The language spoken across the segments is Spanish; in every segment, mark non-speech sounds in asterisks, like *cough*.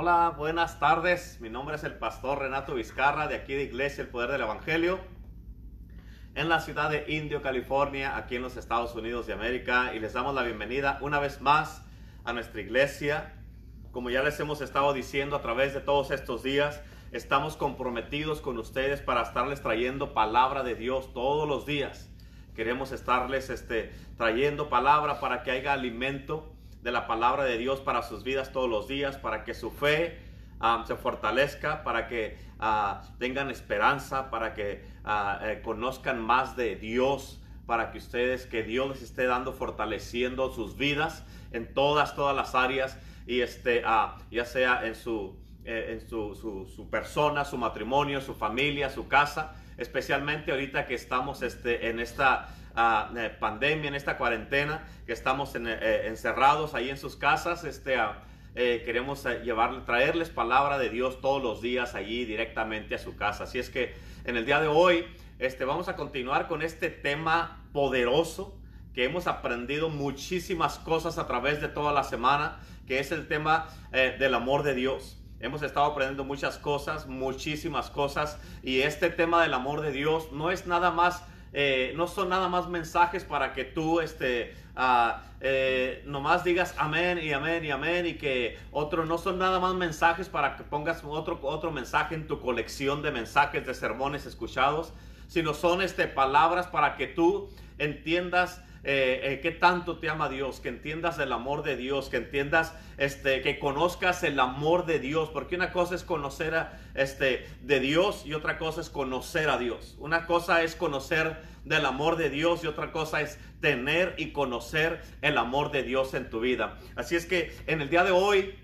Hola, buenas tardes. Mi nombre es el pastor Renato Vizcarra de aquí de Iglesia El Poder del Evangelio en la ciudad de Indio, California, aquí en los Estados Unidos de América. Y les damos la bienvenida una vez más a nuestra iglesia. Como ya les hemos estado diciendo a través de todos estos días, estamos comprometidos con ustedes para estarles trayendo palabra de Dios todos los días. Queremos estarles este, trayendo palabra para que haya alimento de la palabra de Dios para sus vidas todos los días, para que su fe um, se fortalezca, para que uh, tengan esperanza, para que uh, eh, conozcan más de Dios, para que ustedes, que Dios les esté dando, fortaleciendo sus vidas en todas, todas las áreas, y este, ya sea en su, eh, en su, su, persona, su matrimonio, su familia, su casa, especialmente ahorita que estamos este, en esta uh, pandemia, en esta cuarentena, que estamos en, eh, encerrados ahí en sus casas, este, uh, eh, queremos llevar, traerles palabra de Dios todos los días allí directamente a su casa. Así es que en el día de hoy este, vamos a continuar con este tema poderoso que hemos aprendido muchísimas cosas a través de toda la semana, que es el tema eh, del amor de Dios. Hemos estado aprendiendo muchas cosas, muchísimas cosas, y este tema del amor de Dios no es nada más eh, no son nada más mensajes para que tú este, uh, eh, nomás digas amén y amén y amén y que otro, no son nada más mensajes para que pongas otro, otro mensaje en tu colección de mensajes de sermones escuchados, sino son este, palabras para que tú entiendas eh, eh, qué tanto te ama Dios, que entiendas el amor de Dios, que entiendas, este, que conozcas el amor de Dios, porque una cosa es conocer a, este, de Dios y otra cosa es conocer a Dios. Una cosa es conocer del amor de Dios y otra cosa es tener y conocer el amor de Dios en tu vida. Así es que en el día de hoy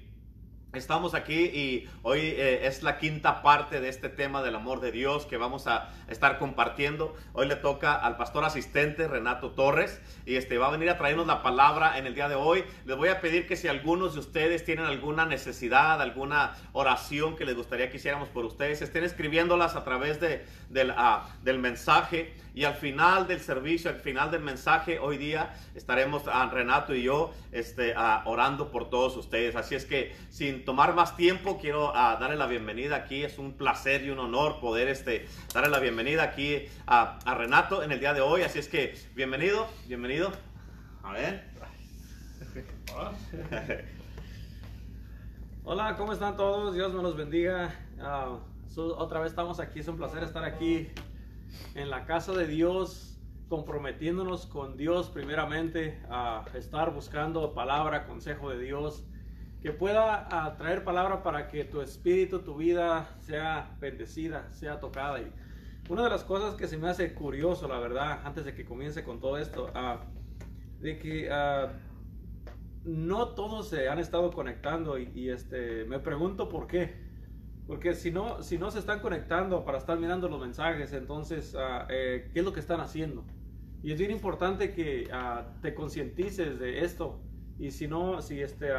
Estamos aquí y hoy eh, es la quinta parte de este tema del amor de Dios que vamos a estar compartiendo. Hoy le toca al pastor asistente Renato Torres y este va a venir a traernos la palabra en el día de hoy. Les voy a pedir que si algunos de ustedes tienen alguna necesidad, alguna oración que les gustaría que hiciéramos por ustedes, estén escribiéndolas a través de, del, del mensaje y al final del servicio, al final del mensaje, hoy día estaremos uh, Renato y yo este, uh, orando por todos ustedes. Así es que sin tomar más tiempo, quiero uh, darle la bienvenida aquí. Es un placer y un honor poder este, darle la bienvenida aquí a, a, Renato en el día de hoy. Así es que bienvenido, bienvenido. A ver. *laughs* Hola, ¿cómo están todos? Dios me los bendiga. Uh, otra vez estamos aquí, es un placer estar aquí en la casa de Dios, comprometiéndonos con Dios primeramente a estar buscando palabra, consejo de Dios que pueda uh, traer palabra para que tu espíritu, tu vida sea bendecida, sea tocada. Y una de las cosas que se me hace curioso, la verdad, antes de que comience con todo esto, uh, de que uh, no todos se han estado conectando y, y, este, me pregunto por qué. Porque si no, si no se están conectando para estar mirando los mensajes, entonces, eh, ¿qué es lo que están haciendo? Y es bien importante que te concientices de esto y si no, si este,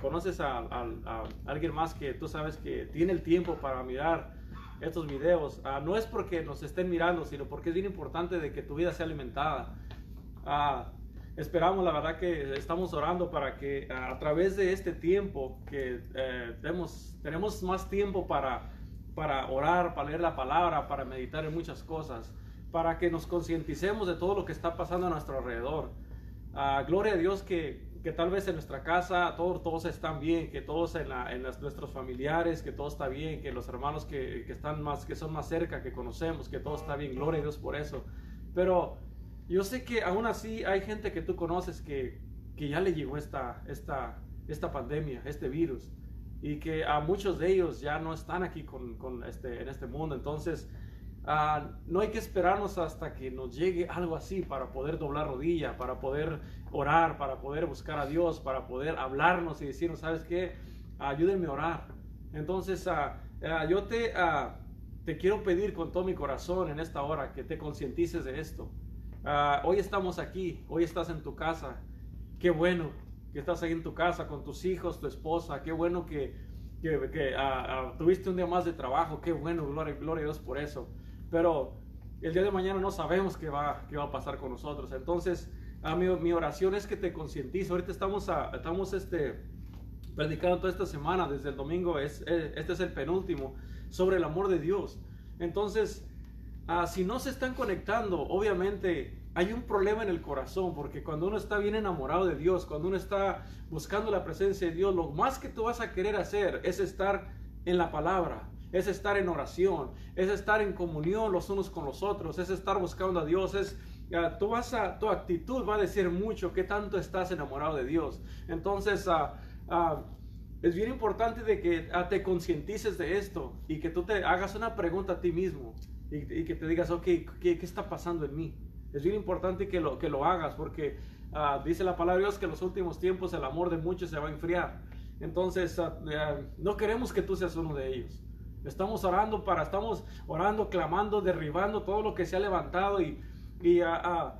conoces a, a, a, alguien más que tú sabes que tiene el tiempo para mirar estos videos, uh, no es porque nos estén mirando, sino porque es bien importante de que tu vida sea alimentada. Esperamos, la verdad que estamos orando para que a través de este tiempo que eh, tenemos, tenemos más tiempo para, para orar, para leer la palabra, para meditar en muchas cosas, para que nos concienticemos de todo lo que está pasando a nuestro alrededor. gloria a Dios que que tal vez en nuestra casa todos, todos están bien, que todos en, la, en las, nuestros familiares, que todo está bien, que los hermanos que, que, están más, que son más cerca, que conocemos, que todo está bien, gloria a Dios por eso. Pero yo sé que aún así hay gente que tú conoces que, que ya le llegó esta, esta, esta pandemia, este virus, y que a muchos de ellos ya no están aquí con, con este, en este mundo. Entonces, Uh, no hay que esperarnos hasta que nos llegue algo así para poder doblar rodilla, para poder orar, para poder buscar a Dios, para poder hablarnos y decirnos, ¿sabes qué? Ayúdenme a orar. Entonces, uh, uh, yo te, te quiero pedir con todo mi corazón en esta hora que te concientices de esto. Hoy estamos aquí, hoy estás en tu casa. Qué bueno que estás ahí en tu casa con tus hijos, tu esposa. Qué bueno que, que, que tuviste un día más de trabajo. Qué bueno, gloria, a Dios por eso pero el día de mañana no sabemos qué va, qué va a pasar con nosotros. Entonces, mi, mi oración es que te concientizo. Ahorita estamos, a, estamos este, predicando toda esta semana, desde el domingo, es, eh, este es el penúltimo, sobre el amor de Dios. Entonces, ah, si no se están conectando, obviamente hay un problema en el corazón, porque cuando uno está bien enamorado de Dios, cuando uno está buscando la presencia de Dios, lo más que tú vas a querer hacer es estar en la palabra, es estar en oración, es estar en comunión los unos con los otros, es estar buscando a Dios, es ah, tú vas a, tu actitud va a decir mucho qué tanto estás enamorado de Dios. Entonces, uh, Ah, es bien importante de que te concientices de esto y que tú te hagas una pregunta a ti mismo y, que te digas, ok, ¿qué, está pasando en mí? Es bien importante que lo, que lo hagas porque ah, dice la palabra de Dios que en los últimos tiempos el amor de muchos se va a enfriar. Entonces, no queremos que tú seas uno de ellos. Estamos orando para, estamos orando, clamando, derribando todo lo que se ha levantado y, y a,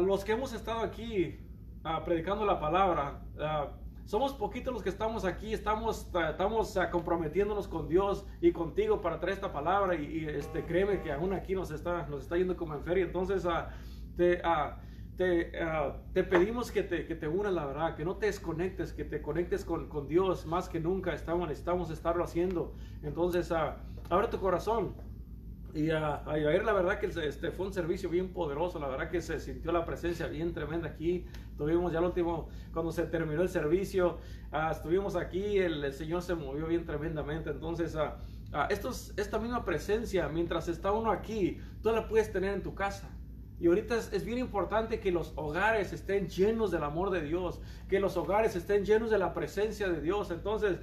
los que hemos estado aquí predicando la palabra, somos poquitos los que estamos aquí, estamos, estamos uh, comprometiéndonos con Dios y contigo para traer esta palabra y, este, créeme que aún aquí nos está, nos está yendo como en feria. Entonces, uh, te, te, te, pedimos que te, que te unas, la verdad, que no te desconectes, que te conectes con, con Dios más que nunca. Estamos, necesitamos estarlo haciendo. Entonces, abre tu corazón. Y a, ver, la verdad que este fue un servicio bien poderoso, la verdad que se sintió la presencia bien tremenda aquí. Tuvimos ya el último, cuando se terminó el servicio, ah, estuvimos aquí, el, Señor se movió bien tremendamente. Entonces, uh, esta misma presencia, mientras está uno aquí, tú la puedes tener en tu casa. Y ahorita es, bien importante que los hogares estén llenos del amor de Dios, que los hogares estén llenos de la presencia de Dios. Entonces,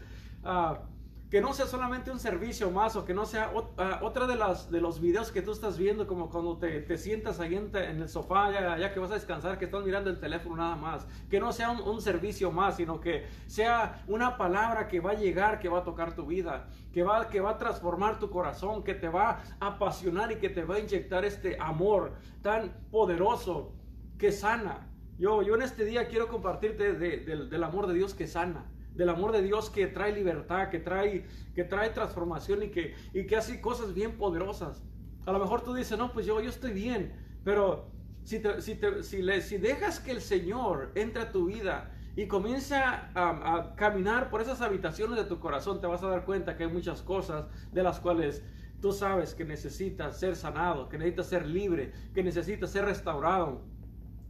que no sea solamente un servicio más o que no sea ah, otra de, las, de los videos que tú estás viendo, como cuando te, te sientas ahí en, el sofá, ya, que vas a descansar, que estás mirando el teléfono nada más. Que no sea un, servicio más, sino que sea una palabra que va a llegar, que va a tocar tu vida, que va, que va a transformar tu corazón, que te va a apasionar y que te va a inyectar este amor tan poderoso que sana. Yo, yo en este día quiero compartirte del amor de Dios que sana del amor de Dios que trae libertad, que trae, que trae transformación y que, y que hace cosas bien poderosas. A lo mejor tú dices, no, pues yo, yo estoy bien, pero si, si, si, le, si dejas que el Señor entre a tu vida y comienza a, a, caminar por esas habitaciones de tu corazón, te vas a dar cuenta que hay muchas cosas de las cuales tú sabes que necesitas ser sanado, que necesitas ser libre, que necesitas ser restaurado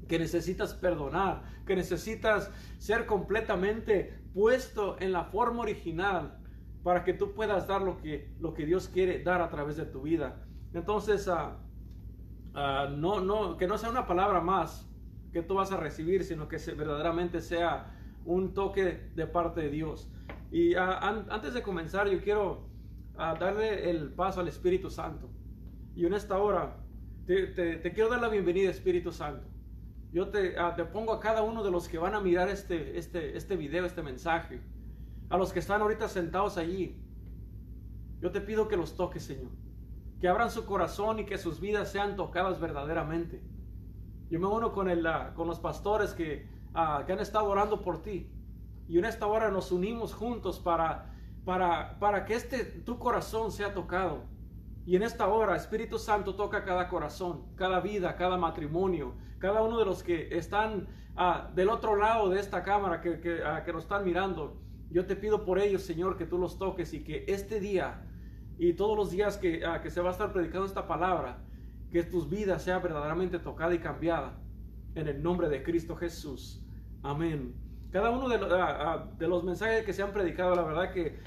que necesitas perdonar, que necesitas ser completamente puesto en la forma original para que tú puedas dar lo que, lo que Dios quiere dar a través de tu vida. Entonces, uh, no, no, que no sea una palabra más que tú vas a recibir, sino que verdaderamente sea un toque de parte de Dios. Y ah, antes de comenzar, yo quiero darle el paso al Espíritu Santo. Y en esta hora, te quiero dar la bienvenida, Espíritu Santo yo te, pongo a cada uno de los que van a mirar este, este, este video, este mensaje, a los que están ahorita sentados allí, yo te pido que los toques, Señor, que abran su corazón y que sus vidas sean tocadas verdaderamente. Yo me uno con, el, ah, con los pastores que, ah, que han estado orando por ti. Y en esta hora nos unimos juntos para, para, para que este, tu corazón sea tocado. Y en esta hora, Espíritu Santo toca cada corazón, cada vida, cada matrimonio, cada uno de los que están ah, del otro lado de esta cámara, que, que, ah, que, nos están mirando. Yo te pido por ellos, Señor, que tú los toques y que este día y todos los días que, ah, que se va a estar predicando esta palabra, que tus vidas sea verdaderamente tocada y cambiada. En el nombre de Cristo Jesús. Amén. Cada uno de, de los mensajes que se han predicado, la verdad que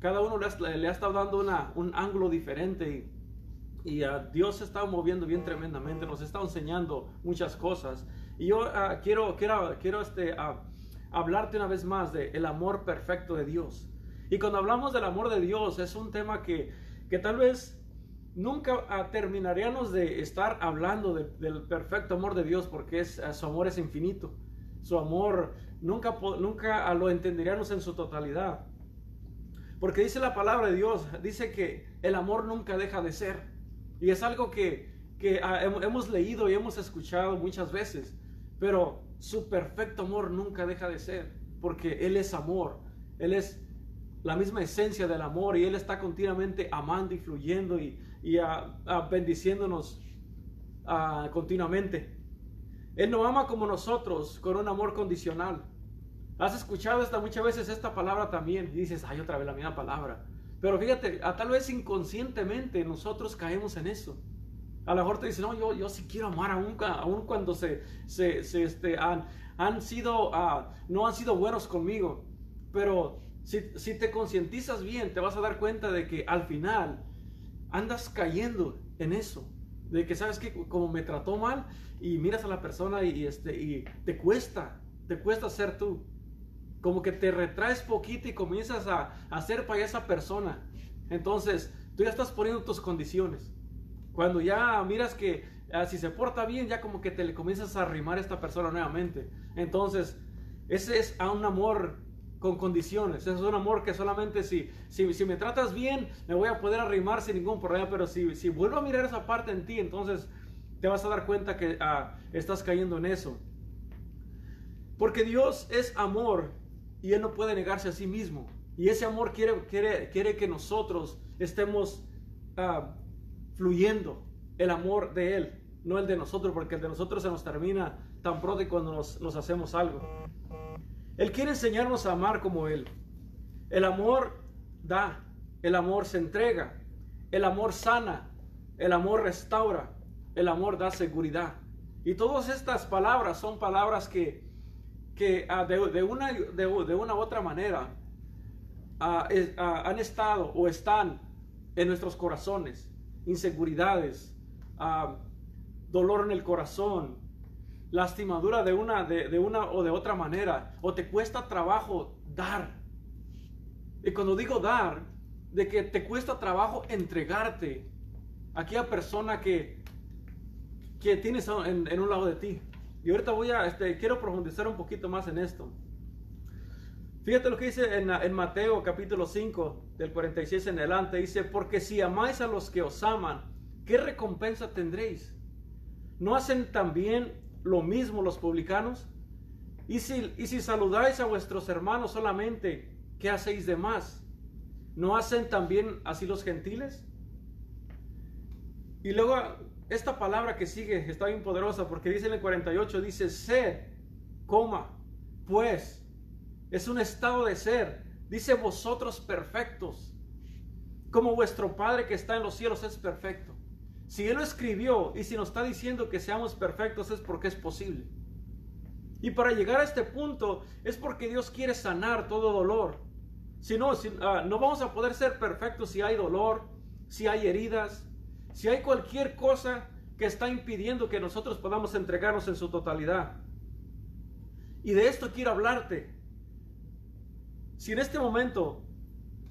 cada uno le ha, estado dando un ángulo diferente y, a Dios se está moviendo bien tremendamente, nos está enseñando muchas cosas. Y yo ah, quiero, quiero, quiero este, hablarte una vez más del el amor perfecto de Dios. Y cuando hablamos del amor de Dios es un tema que, que tal vez nunca ah, terminaríamos de estar hablando del perfecto amor de Dios porque es, su amor es infinito. Su amor nunca, nunca lo entenderíamos en su totalidad. Porque dice la palabra de Dios, dice que el amor nunca deja de ser. Y es algo que, ah, hemos leído y hemos escuchado muchas veces. Pero su perfecto amor nunca deja de ser. Porque Él es amor. Él es la misma esencia del amor y Él está continuamente amando y fluyendo y, ah, ah, bendiciéndonos continuamente. Él no ama como nosotros con un amor condicional. Has escuchado esta, muchas veces esta palabra también y dices, ay, otra vez la misma palabra. Pero fíjate, a tal vez inconscientemente nosotros caemos en eso. A lo mejor te dicen, no, yo, yo sí quiero amar aún, aún cuando se, se, este, han, han sido, ah, no han sido buenos conmigo. Pero si, si te concientizas bien, te vas a dar cuenta de que al final andas cayendo en eso. De que sabes que como me trató mal y miras a la persona y, este, y te cuesta, te cuesta ser tú. Como que te retraes poquito y comienzas a, ser para esa persona. Entonces, tú ya estás poniendo tus condiciones. Cuando ya miras que ah, si se porta bien, ya como que te le comienzas a arrimar a esta persona nuevamente. Entonces, ese es a un amor con condiciones. Es un amor que solamente si, si, si, me tratas bien, me voy a poder arrimar sin ningún problema. Pero si, si vuelvo a mirar esa parte en ti, entonces te vas a dar cuenta que ah, estás cayendo en eso. Porque Dios es amor y Él no puede negarse a sí mismo. Y ese amor quiere, quiere, quiere que nosotros estemos uh, fluyendo el amor de Él, no el de nosotros, porque el de nosotros se nos termina tan pronto cuando nos, nos hacemos algo. Él quiere enseñarnos a amar como Él. El amor da, el amor se entrega, el amor sana, el amor restaura, el amor da seguridad. Y todas estas palabras son palabras que, ah, de, una, de, una u otra manera ah, ah, han estado o están en nuestros corazones inseguridades, dolor en el corazón, lastimadura de una, de, una o de otra manera, o te cuesta trabajo dar. Y cuando digo dar, de que te cuesta trabajo entregarte a aquella persona que, que tienes en, un lado de ti. Y ahorita voy a, este, quiero profundizar un poquito más en esto. Fíjate lo que dice en, Mateo capítulo 5, del 46 en adelante. Dice, porque si amáis a los que os aman, ¿qué recompensa tendréis? ¿No hacen también lo mismo los publicanos? Y si, y si saludáis a vuestros hermanos solamente, ¿qué hacéis de más? ¿No hacen también así los gentiles? Y luego esta palabra que sigue está bien poderosa porque dice en el 48, dice, sed, coma, pues es un estado de ser. Dice vosotros perfectos, como vuestro Padre que está en los cielos es perfecto. Si Él lo escribió y si nos está diciendo que seamos perfectos es porque es posible. Y para llegar a este punto es porque Dios quiere sanar todo dolor. Si no, ah, no vamos a poder ser perfectos si hay dolor, si hay heridas, si hay cualquier cosa que está impidiendo que nosotros podamos entregarnos en su totalidad. Y de esto quiero hablarte. Si en este momento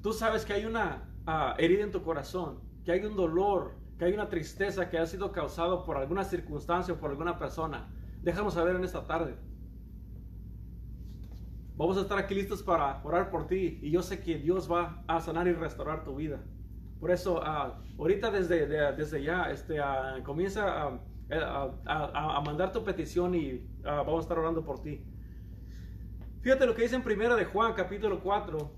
tú sabes que hay una ah, herida en tu corazón, que hay un dolor, que hay una tristeza que ha sido causado por alguna circunstancia o por alguna persona, déjanos saber en esta tarde. Vamos a estar aquí listos para orar por ti y yo sé que Dios va a sanar y restaurar tu vida. Por eso, ah, ahorita desde, desde ya, este, uh, comienza a, mandar tu petición y vamos a estar orando por ti. Fíjate lo que dice en primera de Juan capítulo 4,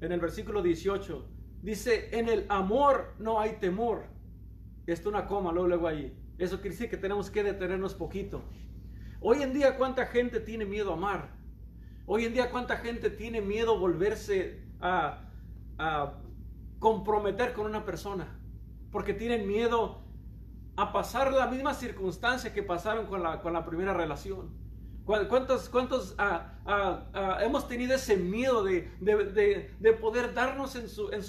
en el versículo 18. Dice, en el amor no hay temor. Esto una coma, luego, luego ahí. Eso quiere decir que tenemos que detenernos poquito. Hoy en día, ¿cuánta gente tiene miedo a amar? Hoy en día, ¿cuánta gente tiene miedo a volverse a, a comprometer con una persona? Porque tienen miedo a pasar la misma circunstancia que pasaron con la, con la primera relación. ¿Cuántos, cuántos ah, ah, ah, hemos tenido ese miedo de, poder darnos en su, en,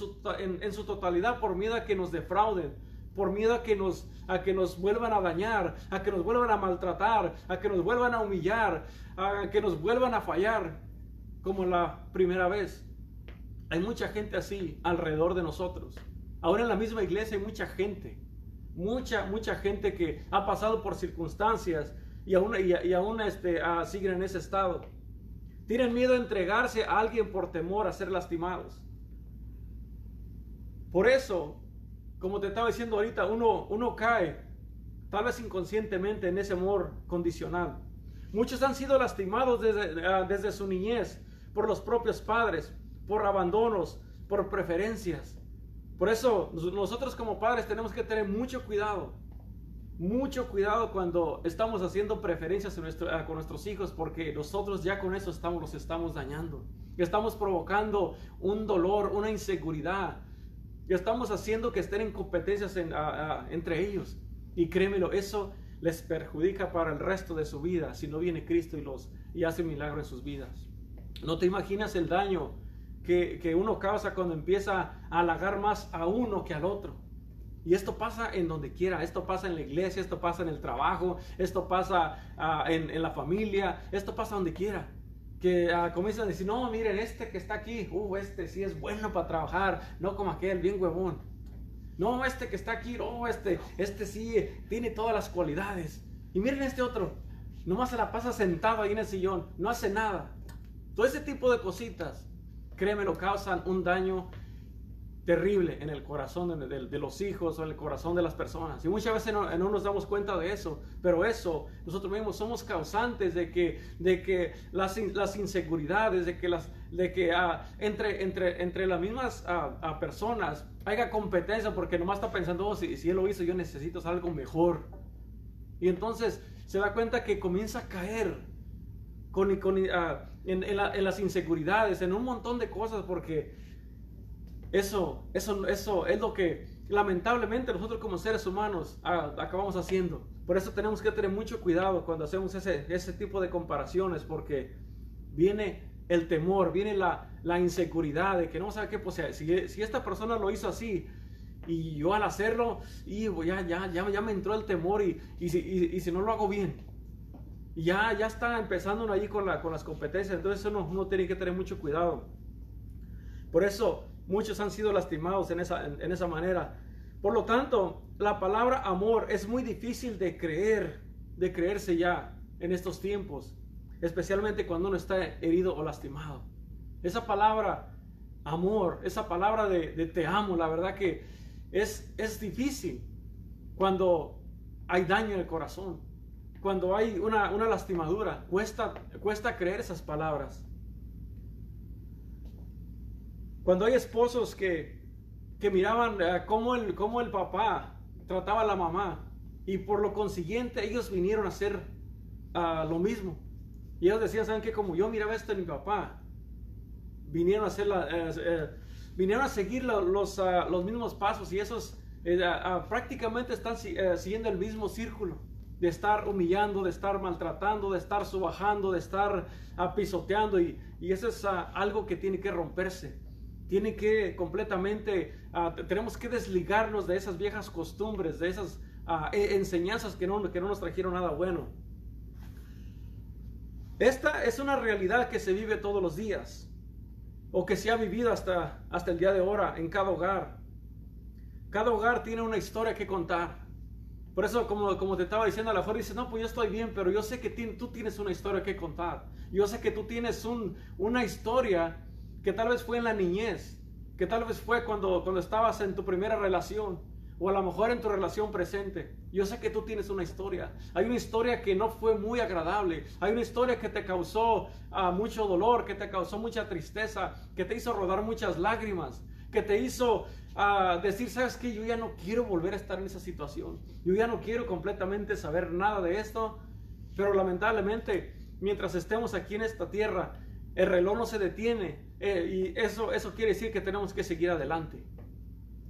su, totalidad por miedo a que nos defrauden, por miedo a que, nos, a que nos vuelvan a dañar, a que nos vuelvan a maltratar, a que nos vuelvan a humillar, a que nos vuelvan a fallar como la primera vez? Hay mucha gente así alrededor de nosotros. Ahora en la misma iglesia hay mucha gente, mucha, mucha gente que ha pasado por circunstancias y aún, y, aún este, ah, siguen en ese estado. Tienen miedo a entregarse a alguien por temor a ser lastimados. Por eso, como te estaba diciendo ahorita, uno, uno cae, tal vez inconscientemente, en ese amor condicional. Muchos han sido lastimados desde, ah, desde su niñez por los propios padres, por abandonos, por preferencias. Por eso nosotros como padres tenemos que tener mucho cuidado Mucho cuidado cuando estamos haciendo preferencias con nuestros hijos porque nosotros ya con eso estamos, los estamos dañando. Estamos provocando un dolor, una inseguridad. Y estamos haciendo que estén en competencias entre ellos. Y créemelo, eso les perjudica para el resto de su vida si no viene Cristo y, los, y hace milagro en sus vidas. No te imaginas el daño que, uno causa cuando empieza a halagar más a uno que al otro. Y esto pasa en donde quiera, esto pasa en la iglesia, esto pasa en el trabajo, esto pasa ah, en, la familia, esto pasa donde quiera. Que uh, comienzan a decir, no, miren, este que está aquí, uh, este sí es bueno para trabajar, no como aquel, bien huevón. No, este que está aquí, no, este, este sí tiene todas las cualidades. Y miren este otro, nomás se la pasa sentado ahí en el sillón, no hace nada. Todo ese tipo de cositas, créeme, lo causan un daño terrible en el corazón de, los hijos o en el corazón de las personas. Y muchas veces no, nos damos cuenta de eso, pero eso nosotros mismos somos causantes de que, de que las, las inseguridades, de que, las, de que ah, entre, entre, entre las mismas uh, personas haya competencia porque nomás está pensando, oh, si, si él lo hizo, yo necesito algo mejor. Y entonces se da cuenta que comienza a caer con, con, en, las inseguridades, en un montón de cosas porque eso, eso, eso es lo que lamentablemente nosotros como seres humanos ah, acabamos haciendo. Por eso tenemos que tener mucho cuidado cuando hacemos ese, ese tipo de comparaciones porque viene el temor, viene la, la inseguridad de que no sabe qué, pues si, si, esta persona lo hizo así y yo al hacerlo, y ya, ya, ya, ya me entró el temor y, y, si, y, si no lo hago bien. Ya, ya está empezando ahí con, la, con las competencias, entonces uno, uno tiene que tener mucho cuidado. Por eso Muchos han sido lastimados en esa, en, esa manera. Por lo tanto, la palabra amor es muy difícil de creer, de creerse ya en estos tiempos, especialmente cuando uno está herido o lastimado. Esa palabra amor, esa palabra de, te amo, la verdad que es, es difícil cuando hay daño en el corazón, cuando hay una, una lastimadura, cuesta, cuesta creer esas palabras. Cuando hay esposos que, que miraban uh, cómo, el, cómo el papá trataba a la mamá y por lo consiguiente ellos vinieron a hacer ah, lo mismo. Y ellos decían, ¿saben qué? Como yo miraba esto en mi papá, vinieron a, hacer la, eh, eh, vinieron a seguir los, ah, los mismos pasos y esos eh, prácticamente están siguiendo el mismo círculo de estar humillando, de estar maltratando, de estar subajando, de estar pisoteando y, y eso es algo que tiene que romperse tiene que completamente, ah, tenemos que desligarnos de esas viejas costumbres, de esas ah, e, enseñanzas que no, que no nos trajeron nada bueno. Esta es una realidad que se vive todos los días, o que se ha vivido hasta, hasta el día de ahora en cada hogar. Cada hogar tiene una historia que contar. Por eso, como, como te estaba diciendo, a la fuerza dices, no, pues yo estoy bien, pero yo sé que tú tienes una historia que contar. Yo sé que tú tienes un, una historia que tal vez fue en la niñez, que tal vez fue cuando, cuando estabas en tu primera relación, o a lo mejor en tu relación presente. Yo sé que tú tienes una historia. Hay una historia que no fue muy agradable. Hay una historia que te causó ah, mucho dolor, que te causó mucha tristeza, que te hizo rodar muchas lágrimas, que te hizo ah, decir, sabes que yo ya no quiero volver a estar en esa situación. Yo ya no quiero completamente saber nada de esto. Pero lamentablemente, mientras estemos aquí en esta tierra, el reloj no se detiene eh, y eso, eso quiere decir que tenemos que seguir adelante.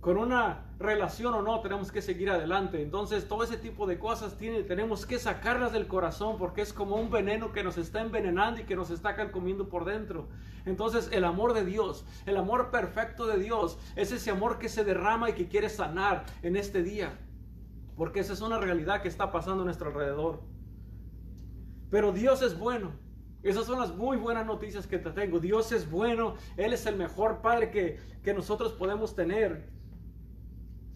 Con una relación o no, tenemos que seguir adelante. Entonces, todo ese tipo de cosas tiene, tenemos que sacarlas del corazón porque es como un veneno que nos está envenenando y que nos está comiendo por dentro. Entonces, el amor de Dios, el amor perfecto de Dios, es ese amor que se derrama y que quiere sanar en este día. Porque esa es una realidad que está pasando a nuestro alrededor. Pero Dios es bueno. Esas son las muy buenas noticias que te tengo. Dios es bueno, Él es el mejor Padre que, que nosotros podemos tener.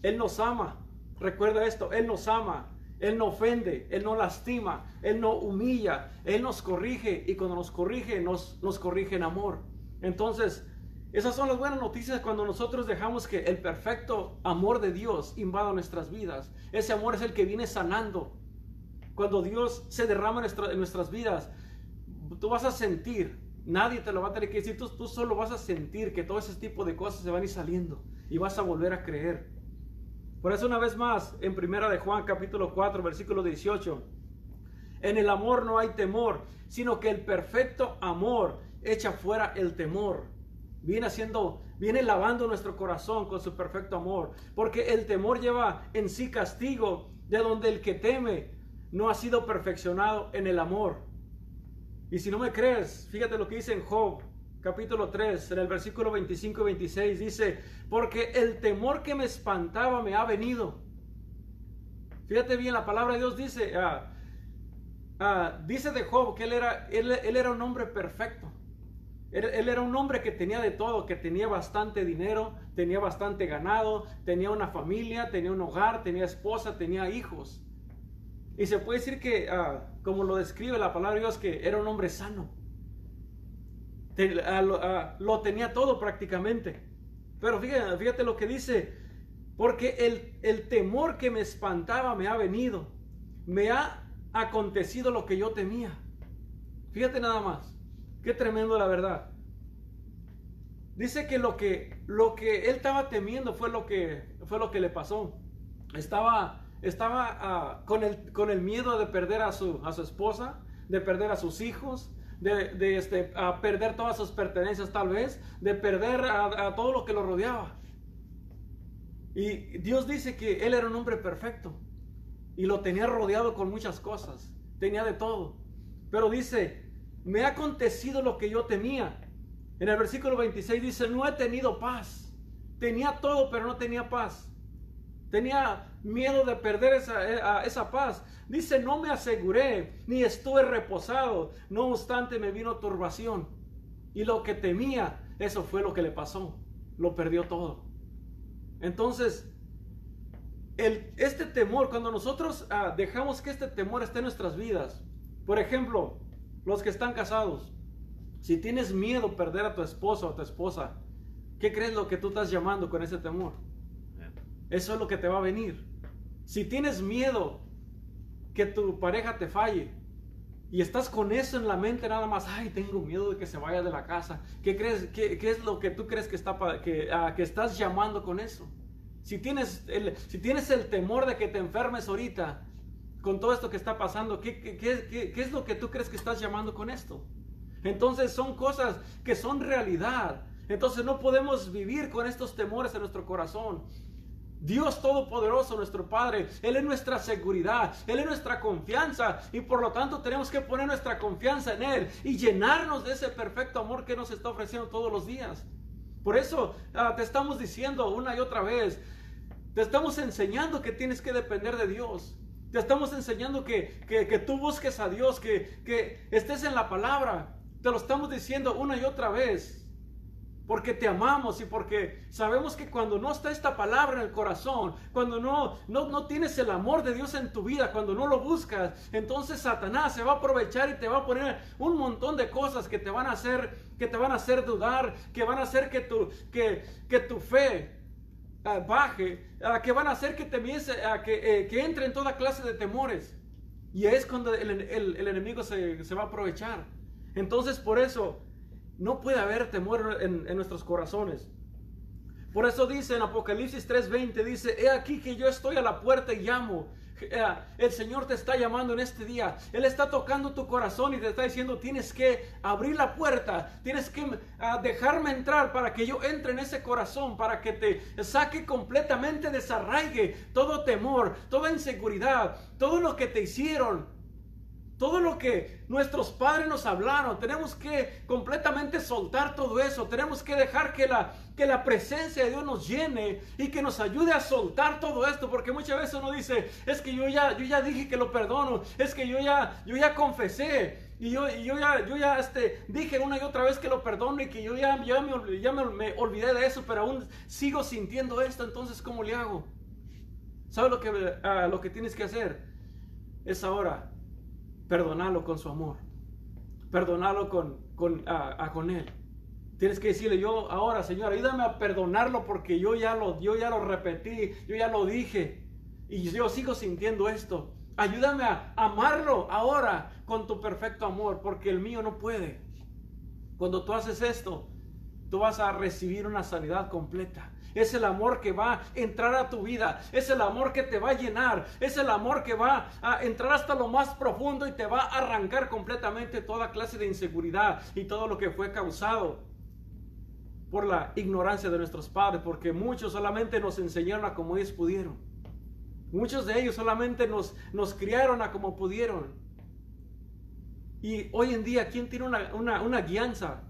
Él nos ama. Recuerda esto, Él nos ama. Él no ofende, Él no lastima, Él no humilla, Él nos corrige y cuando nos corrige nos, nos corrige en amor. Entonces, esas son las buenas noticias cuando nosotros dejamos que el perfecto amor de Dios invada nuestras vidas. Ese amor es el que viene sanando. Cuando Dios se derrama en nuestras vidas, tú vas a sentir, nadie te lo va a tener que decir, tú, tú solo vas a sentir que todo ese tipo de cosas se van a ir saliendo y vas a volver a creer. Por eso una vez más, en primera de Juan capítulo 4, versículo 18, en el amor no hay temor, sino que el perfecto amor echa fuera el temor. Viene haciendo, viene lavando nuestro corazón con su perfecto amor, porque el temor lleva en sí castigo, de donde el que teme no ha sido perfeccionado en el amor. Y si no me crees, fíjate lo que dice en Job, capítulo 3, en el versículo 25 y 26, dice, porque el temor que me espantaba me ha venido. Fíjate bien, la palabra de Dios dice, ah, ah, dice de Job que él era, él, era un hombre perfecto. Él, era un hombre que tenía de todo, que tenía bastante dinero, tenía bastante ganado, tenía una familia, tenía un hogar, tenía esposa, tenía hijos. Y se puede decir que, ah, como lo describe la palabra de Dios, que era un hombre sano. Lo, tenía todo prácticamente. Pero fíjate, lo que dice, porque el, el temor que me espantaba me ha venido, me ha acontecido lo que yo temía. Fíjate nada más, qué tremendo la verdad. Dice que lo que, lo que él estaba temiendo fue lo que, fue lo que le pasó. Estaba estaba ah, con, el, con el miedo de perder a su, a su esposa, de perder a sus hijos, de, este, a perder todas sus pertenencias tal vez, de perder a, todo lo que lo rodeaba. Y Dios dice que él era un hombre perfecto y lo tenía rodeado con muchas cosas, tenía de todo. Pero dice, me ha acontecido lo que yo temía. En el versículo 26 dice, no he tenido paz. Tenía todo, pero no tenía paz. Tenía miedo de perder esa, eh, esa, paz. Dice, no me aseguré, ni estuve reposado. No obstante, me vino turbación. Y lo que temía, eso fue lo que le pasó. Lo perdió todo. Entonces, el, este temor, cuando nosotros ah, dejamos que este temor esté en nuestras vidas, por ejemplo, los que están casados, si tienes miedo de perder a tu esposo o a tu esposa, ¿qué crees lo que tú estás llamando con ese temor? Eso es lo que te va a venir. Si tienes miedo que tu pareja te falle y estás con eso en la mente nada más, ay, tengo miedo de que se vaya de la casa. ¿Qué crees? ¿Qué, es lo que tú crees que, está, que, que estás llamando con eso? Si tienes, el, si tienes el temor de que te enfermes ahorita con todo esto que está pasando, ¿qué, qué, qué, qué es lo que tú crees que estás llamando con esto? Entonces son cosas que son realidad. Entonces no podemos vivir con estos temores en nuestro corazón. Dios Todopoderoso, nuestro Padre, Él es nuestra seguridad, Él es nuestra confianza y por lo tanto tenemos que poner nuestra confianza en Él y llenarnos de ese perfecto amor que nos está ofreciendo todos los días. Por eso ah, te estamos diciendo una y otra vez, te estamos enseñando que tienes que depender de Dios. Te estamos enseñando que, que, tú busques a Dios, que, que estés en la palabra. Te lo estamos diciendo una y otra vez porque te amamos y porque sabemos que cuando no está esta palabra en el corazón, cuando no, no, no, tienes el amor de Dios en tu vida, cuando no lo buscas, entonces Satanás se va a aprovechar y te va a poner un montón de cosas que te van a hacer, que te van a hacer dudar, que van a hacer que tu, que, que tu fe ah, baje, uh, que van a hacer que te uh, que, eh, que, entre en toda clase de temores. Y es cuando el, el, el enemigo se, se va a aprovechar. Entonces por eso no puede haber temor en, nuestros corazones. Por eso dice en Apocalipsis 3:20, dice, he aquí que yo estoy a la puerta y llamo. Eh, el Señor te está llamando en este día. Él está tocando tu corazón y te está diciendo, tienes que abrir la puerta, tienes que ah, dejarme entrar para que yo entre en ese corazón, para que te saque completamente, desarraigue todo temor, toda inseguridad, todo lo que te hicieron, todo lo que nuestros padres nos hablaron, tenemos que completamente soltar todo eso. Tenemos que dejar que la, que la presencia de Dios nos llene y que nos ayude a soltar todo esto. Porque muchas veces uno dice, es que yo ya, yo ya dije que lo perdono, es que yo ya, yo ya confesé. Y yo, yo ya, yo ya este, dije una y otra vez que lo perdono y que yo ya, ya, me, ya me, me olvidé de eso, pero aún sigo sintiendo esto. Entonces, ¿cómo le hago? ¿Sabes lo que, uh, lo que tienes que hacer? Es ahora perdonarlo con su amor, perdonarlo con, con, con Él. Tienes que decirle, yo ahora, Señor, ayúdame a perdonarlo porque yo ya, lo, yo ya lo repetí, yo ya lo dije y yo sigo sintiendo esto. Ayúdame a amarlo ahora con tu perfecto amor porque el mío no puede. Cuando tú haces esto, tú vas a recibir una sanidad completa. Es el amor que va a entrar a tu vida. Es el amor que te va a llenar. Es el amor que va a entrar hasta lo más profundo y te va a arrancar completamente toda clase de inseguridad y todo lo que fue causado por la ignorancia de nuestros padres. Porque muchos solamente nos enseñaron a como ellos pudieron. Muchos de ellos solamente nos, nos criaron a como pudieron. Y hoy en día, ¿quién tiene una, una, una guianza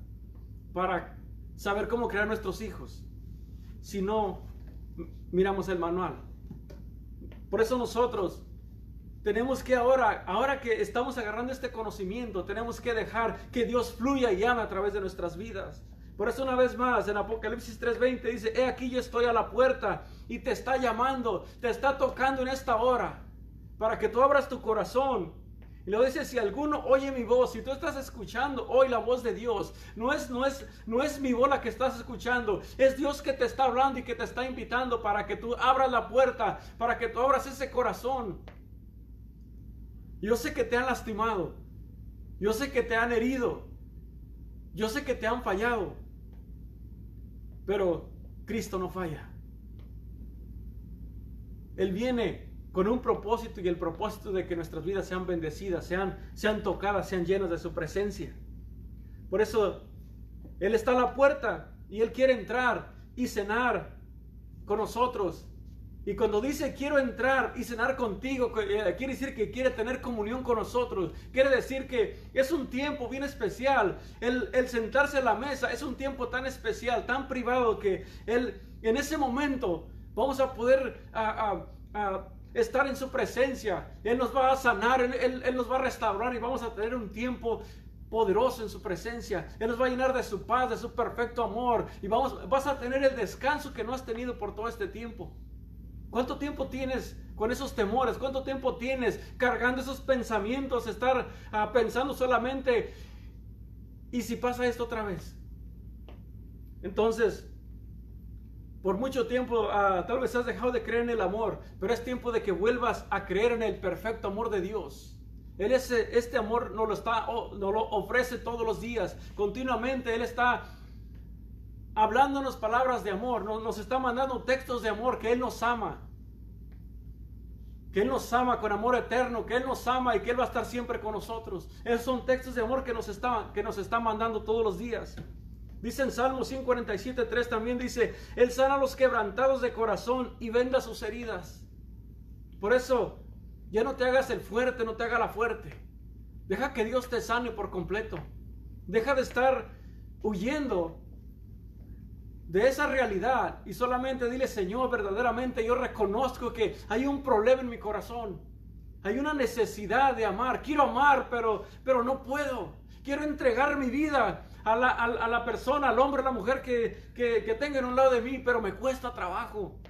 para saber cómo crear nuestros hijos? Si no miramos el manual. Por eso nosotros tenemos que ahora, ahora que estamos agarrando este conocimiento, tenemos que dejar que Dios fluya y llame a través de nuestras vidas. Por eso una vez más en Apocalipsis 3:20 dice, he aquí yo estoy a la puerta y te está llamando, te está tocando en esta hora, para que tú abras tu corazón y luego dice, si alguno oye mi voz, si tú estás escuchando hoy la voz de Dios, no es, no es, no es mi voz la que estás escuchando, es Dios que te está hablando y que te está invitando para que tú abras la puerta, para que tú abras ese corazón. Yo sé que te han lastimado, yo sé que te han herido, yo sé que te han fallado, pero Cristo no falla. Él viene con un propósito y el propósito de que nuestras vidas sean bendecidas, sean, sean tocadas, sean llenas de su presencia. Por eso Él está a la puerta y Él quiere entrar y cenar con nosotros. Y cuando dice quiero entrar y cenar contigo, eh, quiere decir que quiere tener comunión con nosotros. Quiere decir que es un tiempo bien especial. El, sentarse a la mesa es un tiempo tan especial, tan privado que él, en ese momento vamos a poder estar en su presencia. Él nos va a sanar, él, nos va a restaurar y vamos a tener un tiempo poderoso en su presencia. Él nos va a llenar de su paz, de su perfecto amor. Y vamos, vas a tener el descanso que no has tenido por todo este tiempo. ¿Cuánto tiempo tienes con esos temores? ¿Cuánto tiempo tienes cargando esos pensamientos? Estar ah, pensando solamente, ¿y si pasa esto otra vez? Entonces, por mucho tiempo ah, tal vez has dejado de creer en el amor, pero es tiempo de que vuelvas a creer en el perfecto amor de Dios. Él ese, este amor nos lo, está, nos lo ofrece todos los días, continuamente. Él está hablándonos palabras de amor, nos, nos está mandando textos de amor, que Él nos ama. Que Él nos ama con amor eterno, que Él nos ama y que Él va a estar siempre con nosotros. Esos son textos de amor que nos está, que nos está mandando todos los días. Dice en Salmo 147, 3 también dice, Él sana a los quebrantados de corazón y venda sus heridas. Por eso, ya no te hagas el fuerte, no te haga la fuerte. Deja que Dios te sane por completo. Deja de estar huyendo de esa realidad y solamente dile, Señor, verdaderamente yo reconozco que hay un problema en mi corazón. Hay una necesidad de amar. Quiero amar, pero, pero no puedo. Quiero entregar mi vida a la, persona, al hombre, a la mujer que, que, que tenga en un lado de mí, pero me cuesta trabajo.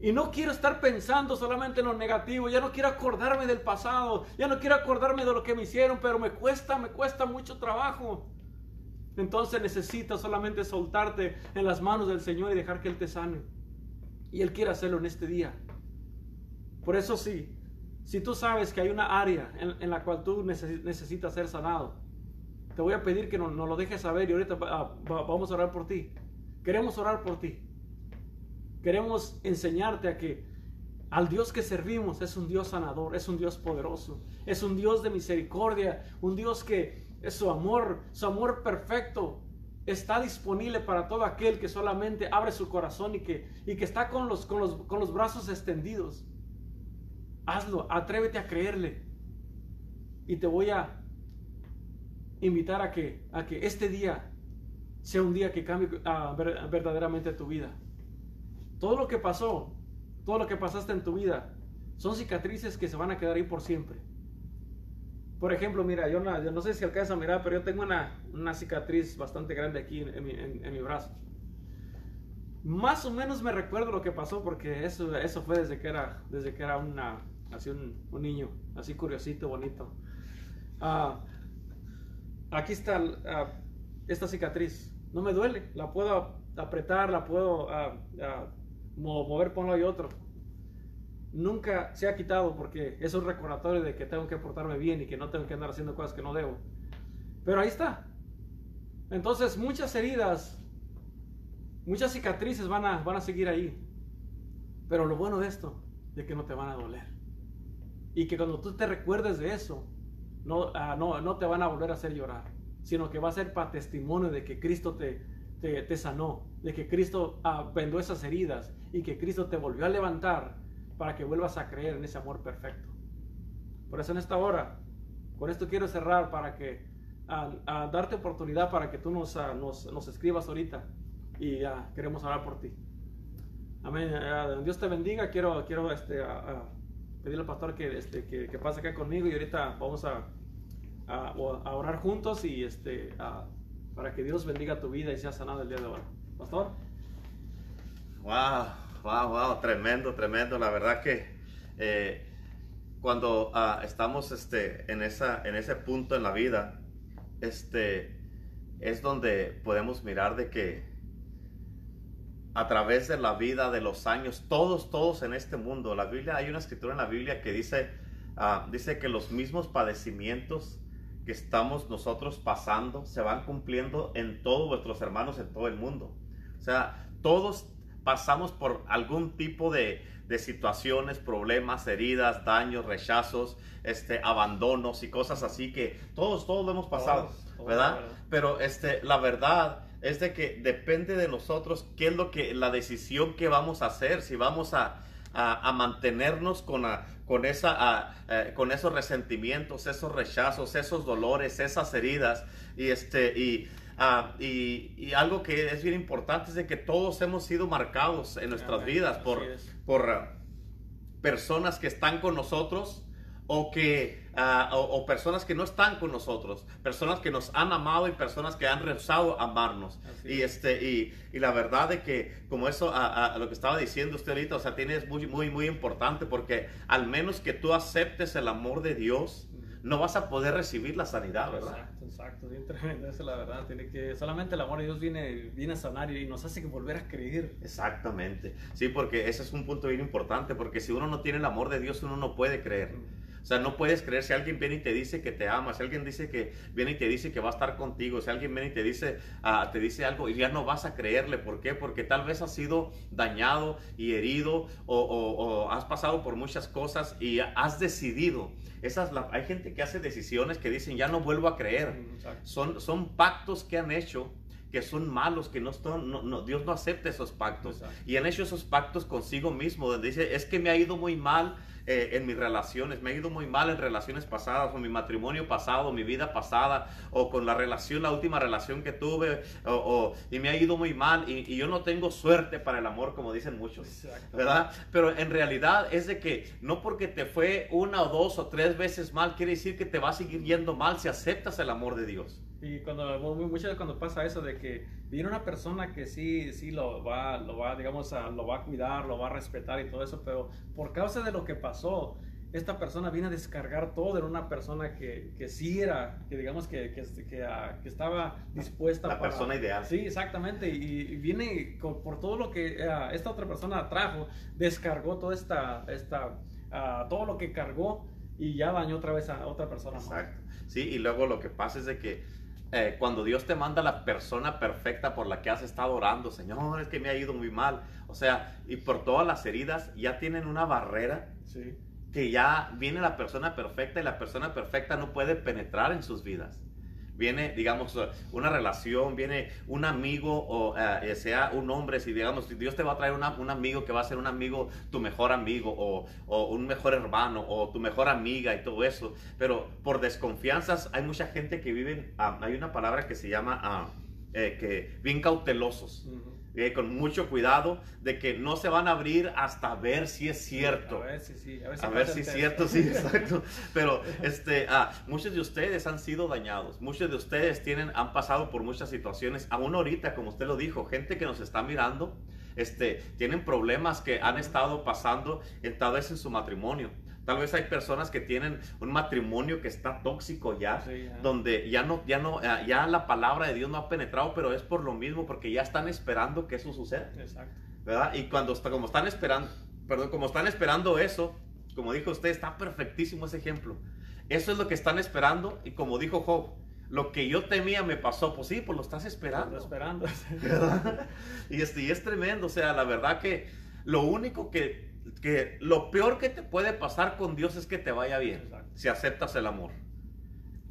Y no quiero estar pensando solamente en lo negativo, ya no quiero acordarme del pasado, ya no quiero acordarme de lo que me hicieron, pero me cuesta, me cuesta mucho trabajo. Entonces necesitas solamente soltarte en las manos del Señor y dejar que Él te sane. Y Él quiere hacerlo en este día. Por eso sí, si tú sabes que hay una área en, la cual tú necesitas ser sanado, te voy a pedir que nos, lo dejes saber y ahorita vamos a orar por ti. Queremos orar por ti. Queremos enseñarte a que al Dios que servimos es un Dios sanador, es un Dios poderoso, es un Dios de misericordia, un Dios que es su amor, su amor perfecto está disponible para todo aquel que solamente abre su corazón y que, y que está con los, con, los, con los brazos extendidos. Hazlo, atrévete a creerle. Y te voy a invitar a que, a que este día sea un día que cambie ah, verdaderamente tu vida. Todo lo que pasó, todo lo que pasaste en tu vida, son cicatrices que se van a quedar ahí por siempre. Por ejemplo, mira, yo no, sé si alcanza a mirar, pero yo tengo una, una cicatriz bastante grande aquí en, mi, en, mi, brazo. Más o menos me recuerdo lo que pasó porque eso, eso fue desde que era, desde que era una, así un, un niño, así curiosito, bonito. Uh, aquí está ah, esta cicatriz. No me duele, la puedo apretar, la puedo uh, mover por y otro. Nunca se ha quitado porque es un recordatorio de que tengo que portarme bien y que no tengo que andar haciendo cosas que no debo. Pero ahí está. Entonces muchas heridas, muchas cicatrices van a, van a seguir ahí. Pero lo bueno de esto, es que no te van a doler. Y que cuando tú te recuerdes de eso, no, ah, no, no te van a volver a hacer llorar, sino que va a ser para testimonio de que Cristo te, te, te sanó, de que Cristo ah, vendó esas heridas y que Cristo te volvió a levantar para que vuelvas a creer en ese amor perfecto. Por eso en esta hora, con esto quiero cerrar para que a, darte oportunidad para que tú nos, nos, nos escribas ahorita y queremos hablar por ti. Amén. Dios te bendiga. Quiero, quiero este, pedirle al pastor que, este, que, pase acá conmigo y ahorita vamos a, a, orar juntos y este, para que Dios bendiga tu vida y sea sanado el día de hoy. Pastor. Wow, wow, wow, tremendo, tremendo. La verdad que eh, cuando ah, estamos este, en, esa, en ese punto en la vida, este, es donde podemos mirar de que a través de la vida, de los años, todos, todos en este mundo, la Biblia, hay una escritura en la Biblia que dice, ah, dice que los mismos padecimientos que estamos nosotros pasando se van cumpliendo en todos vuestros hermanos en todo el mundo. O sea, todos pasamos por algún tipo de, de situaciones, problemas, heridas, daños, rechazos, este, abandonos y cosas así que todos, todos lo hemos pasado, ¿verdad? Pero este, la verdad es de que depende de nosotros qué es lo que, la decisión que vamos a hacer, si vamos a, a, mantenernos con, con, esa, eh, con esos resentimientos, esos rechazos, esos dolores, esas heridas. Y este, y Ah, y, algo que es bien importante es de que todos hemos sido marcados en nuestras vidas por, por ah, personas que están con nosotros o, que, ah, o, personas que no están con nosotros, personas que nos han amado y personas que han rehusado amarnos. y, este, y, y, la verdad de que, como eso, a, lo que estaba diciendo usted ahorita, o sea, tiene, es muy, muy, muy importante porque al menos que tú aceptes el amor de Dios, no vas a poder recibir la sanidad, ¿verdad? Exacto, exacto, bien tremendo, esa es la verdad, tiene que, solamente el amor de Dios viene, viene a sanar y nos hace que volver a creer. Exactamente, sí, porque ese es un punto bien importante, porque si uno no tiene el amor de Dios, uno no puede creer. O sea, no puedes creer si alguien viene y te dice que te ama, si alguien dice que viene y te dice que va a estar contigo, si alguien viene y te dice, uh, te dice algo y ya no vas a creerle. ¿Por qué? Porque tal vez has sido dañado y herido o, o, has pasado por muchas cosas y has decidido. Esas, hay gente que hace decisiones que dicen, ya no vuelvo a creer. Son, son pactos que han hecho que son malos, que no, no, Dios no acepta esos pactos. Y han hecho esos pactos consigo mismo, donde dice, es que me ha ido muy mal eh, en mis relaciones, me ha ido muy mal en relaciones pasadas, con mi matrimonio pasado, mi vida pasada, o con la relación, la última relación que tuve, o, y me ha ido muy mal, y, yo no tengo suerte para el amor, como dicen muchos, ¿verdad? Pero en realidad es de que no porque te fue una o dos o tres veces mal, quiere decir que te va a seguir yendo mal si aceptas el amor de Dios. Y cuando, muchas veces cuando pasa eso de que viene una persona que sí, sí lo va, lo va, digamos, a, lo va a cuidar, lo va a respetar y todo eso, pero por causa de lo que pasó, esta persona viene a descargar todo en una persona que, que sí era, que digamos que, que, que, ah, estaba dispuesta. La persona ideal. Sí, exactamente. Y, viene por todo lo que ah, esta otra persona trajo, descargó toda esta, esta uh, todo lo que cargó y ya dañó otra vez a otra persona. Exacto. Sí, y luego lo que pasa es de que eh, cuando Dios te manda la persona perfecta por la que has estado orando, Señor, es que me ha ido muy mal. O sea, y por todas las heridas ya tienen una barrera que ya viene la persona perfecta y la persona perfecta no puede penetrar en sus vidas viene, digamos, una relación, viene un amigo o eh, sea un hombre, si digamos, Dios te va a traer un amigo que va a ser un amigo, tu mejor amigo o, o, un mejor hermano o tu mejor amiga y todo eso, pero por desconfianzas hay mucha gente que vive, ah, hay una palabra que se llama, ah, eh, que bien cautelosos. Eh, con mucho cuidado de que no se van a abrir hasta ver si es cierto. A ver si sí, a ver si, es cierto, sí, *laughs* exacto. Pero este, ah, muchos de ustedes han sido dañados, muchos de ustedes tienen, han pasado por muchas situaciones, aún ahorita, como usted lo dijo, gente que nos está mirando, este, tienen problemas que han estado pasando en, tal vez en su matrimonio Tal vez hay personas que tienen un matrimonio que está tóxico ya, donde ya no, ya no, ya la palabra de Dios no ha penetrado, pero es por lo mismo, porque ya están esperando que eso suceda. Exacto. ¿Verdad? Y cuando como están esperando, perdón, como están esperando eso, como dijo usted, está perfectísimo ese ejemplo. Eso es lo que están esperando y como dijo Job, lo que yo temía me pasó. Pues sí, pues lo estás esperando. esperando. *laughs* y, este, y es tremendo, o sea, la verdad que lo único que, que, lo peor que te puede pasar con Dios es que te vaya bien, si aceptas el amor.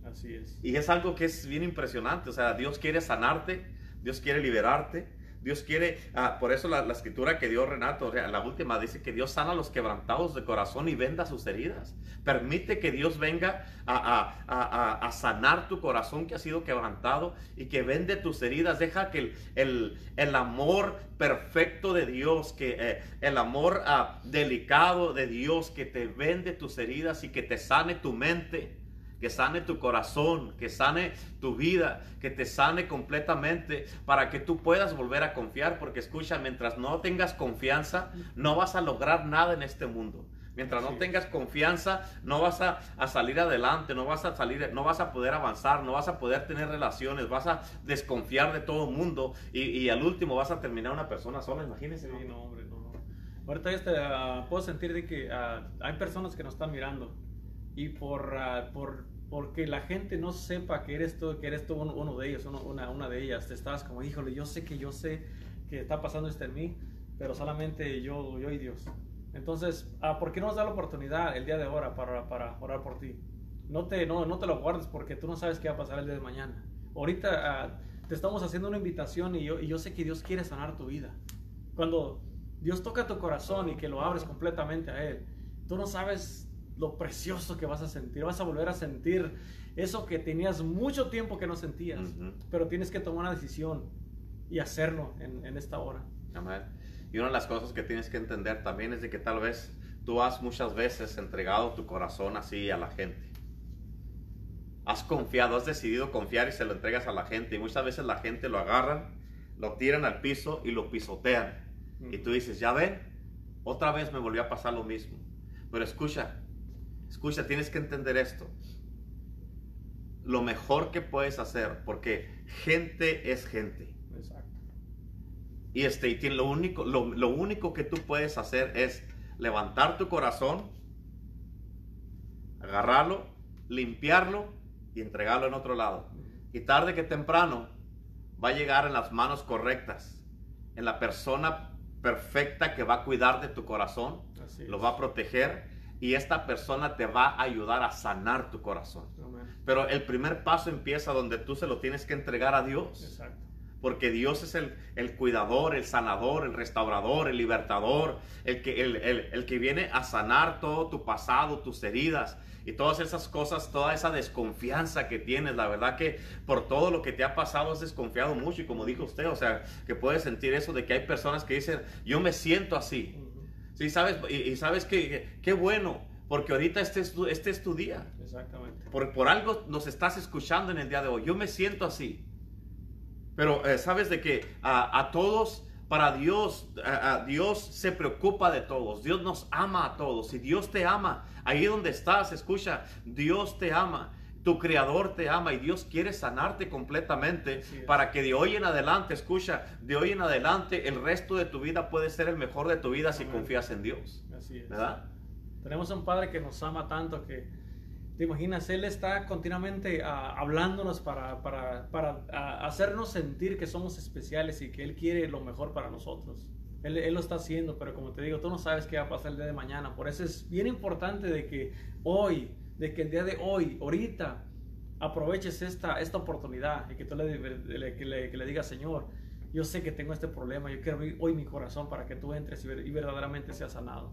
Así es. Y es algo que es bien impresionante, o sea, Dios quiere sanarte, Dios quiere liberarte, Dios quiere, ah, por eso la, escritura que dio Renato, la última dice que Dios sana a los quebrantados de corazón y venda sus heridas. Permite que Dios venga a, sanar tu corazón que ha sido quebrantado y que vende tus heridas. Deja que el, el, amor perfecto de Dios, que eh, el amor ah, delicado de Dios que te vende tus heridas y que te sane tu mente que sane tu corazón, que sane tu vida, que te sane completamente para que tú puedas volver a confiar, porque escucha, mientras no tengas confianza, no vas a lograr nada en este mundo. Mientras no tengas confianza, no vas a, salir adelante, no vas a salir, no vas a poder avanzar, no vas a poder tener relaciones, vas a desconfiar de todo el mundo y, al último vas a terminar una persona sola, imagínense. no, hombre, no. Ahorita este, uh, puedo sentir de que uh, hay personas que nos están mirando y por, uh, por porque la gente no sepa que eres tú, que eres tú uno, de ellos, una, una de ellas. Te estás como, híjole, yo sé que yo sé que está pasando esto en mí, pero solamente yo, yo y Dios. Entonces, ah, ¿por qué no nos da la oportunidad el día de ahora para, para orar por ti? No te, no, no te lo guardes porque tú no sabes qué va a pasar el día de mañana. Ahorita ah, te estamos haciendo una invitación y yo, y yo sé que Dios quiere sanar tu vida. Cuando Dios toca tu corazón y que lo abres completamente a Él, tú no sabes lo precioso que vas a sentir. Vas a volver a sentir eso que tenías mucho tiempo que no sentías, pero tienes que tomar una decisión y hacerlo en, esta hora. Amén. Y una de las cosas que tienes que entender también es de que tal vez tú has muchas veces entregado tu corazón así a la gente. Has confiado, has decidido confiar y se lo entregas a la gente. Y muchas veces la gente lo agarran, lo tiran al piso y lo pisotean. Y tú dices, ya ven, otra vez me volvió a pasar lo mismo. Pero escucha, Escucha, tienes que entender esto. Lo mejor que puedes hacer, porque gente es gente. Exacto. Y, este, y lo, único, lo, único que tú puedes hacer es levantar tu corazón, agarrarlo, limpiarlo y entregarlo en otro lado. Y tarde que temprano va a llegar en las manos correctas, en la persona perfecta que va a cuidar de tu corazón, lo va a proteger y esta persona te va a ayudar a sanar tu corazón. Pero el primer paso empieza donde tú se lo tienes que entregar a Dios. Exacto. Porque Dios es el, el, cuidador, el sanador, el restaurador, el libertador, el que, el, el, el que viene a sanar todo tu pasado, tus heridas y todas esas cosas, toda esa desconfianza que tienes. La verdad que por todo lo que te ha pasado has desconfiado mucho y como dijo usted, o sea, que puedes sentir eso de que hay personas que dicen, yo me siento así. Sí, sabes, y, sabes que qué bueno, porque ahorita este es tu, este es tu día. Exactamente. Por, por algo nos estás escuchando en el día de hoy. Yo me siento así. Pero eh, sabes de que a, todos, para Dios, a, Dios se preocupa de todos. Dios nos ama a todos. Y Dios te ama. Ahí donde estás, escucha, Dios te ama. Tu creador te ama y Dios quiere sanarte completamente para que de hoy en adelante, escucha, de hoy en adelante el resto de tu vida puede ser el mejor de tu vida si confías en Dios. Así es. ¿Verdad? Tenemos un Padre que nos ama tanto que, te imaginas, Él está continuamente ah, hablándonos para, para, para ah, hacernos sentir que somos especiales y que Él quiere lo mejor para nosotros. Él, él, lo está haciendo, pero como te digo, tú no sabes qué va a pasar el día de mañana. Por eso es bien importante de que hoy de que el día de hoy, ahorita, aproveches esta, esta oportunidad y que tú le, le, digas, Señor, yo sé que tengo este problema, yo quiero abrir hoy mi corazón para que tú entres y, verdaderamente seas sanado.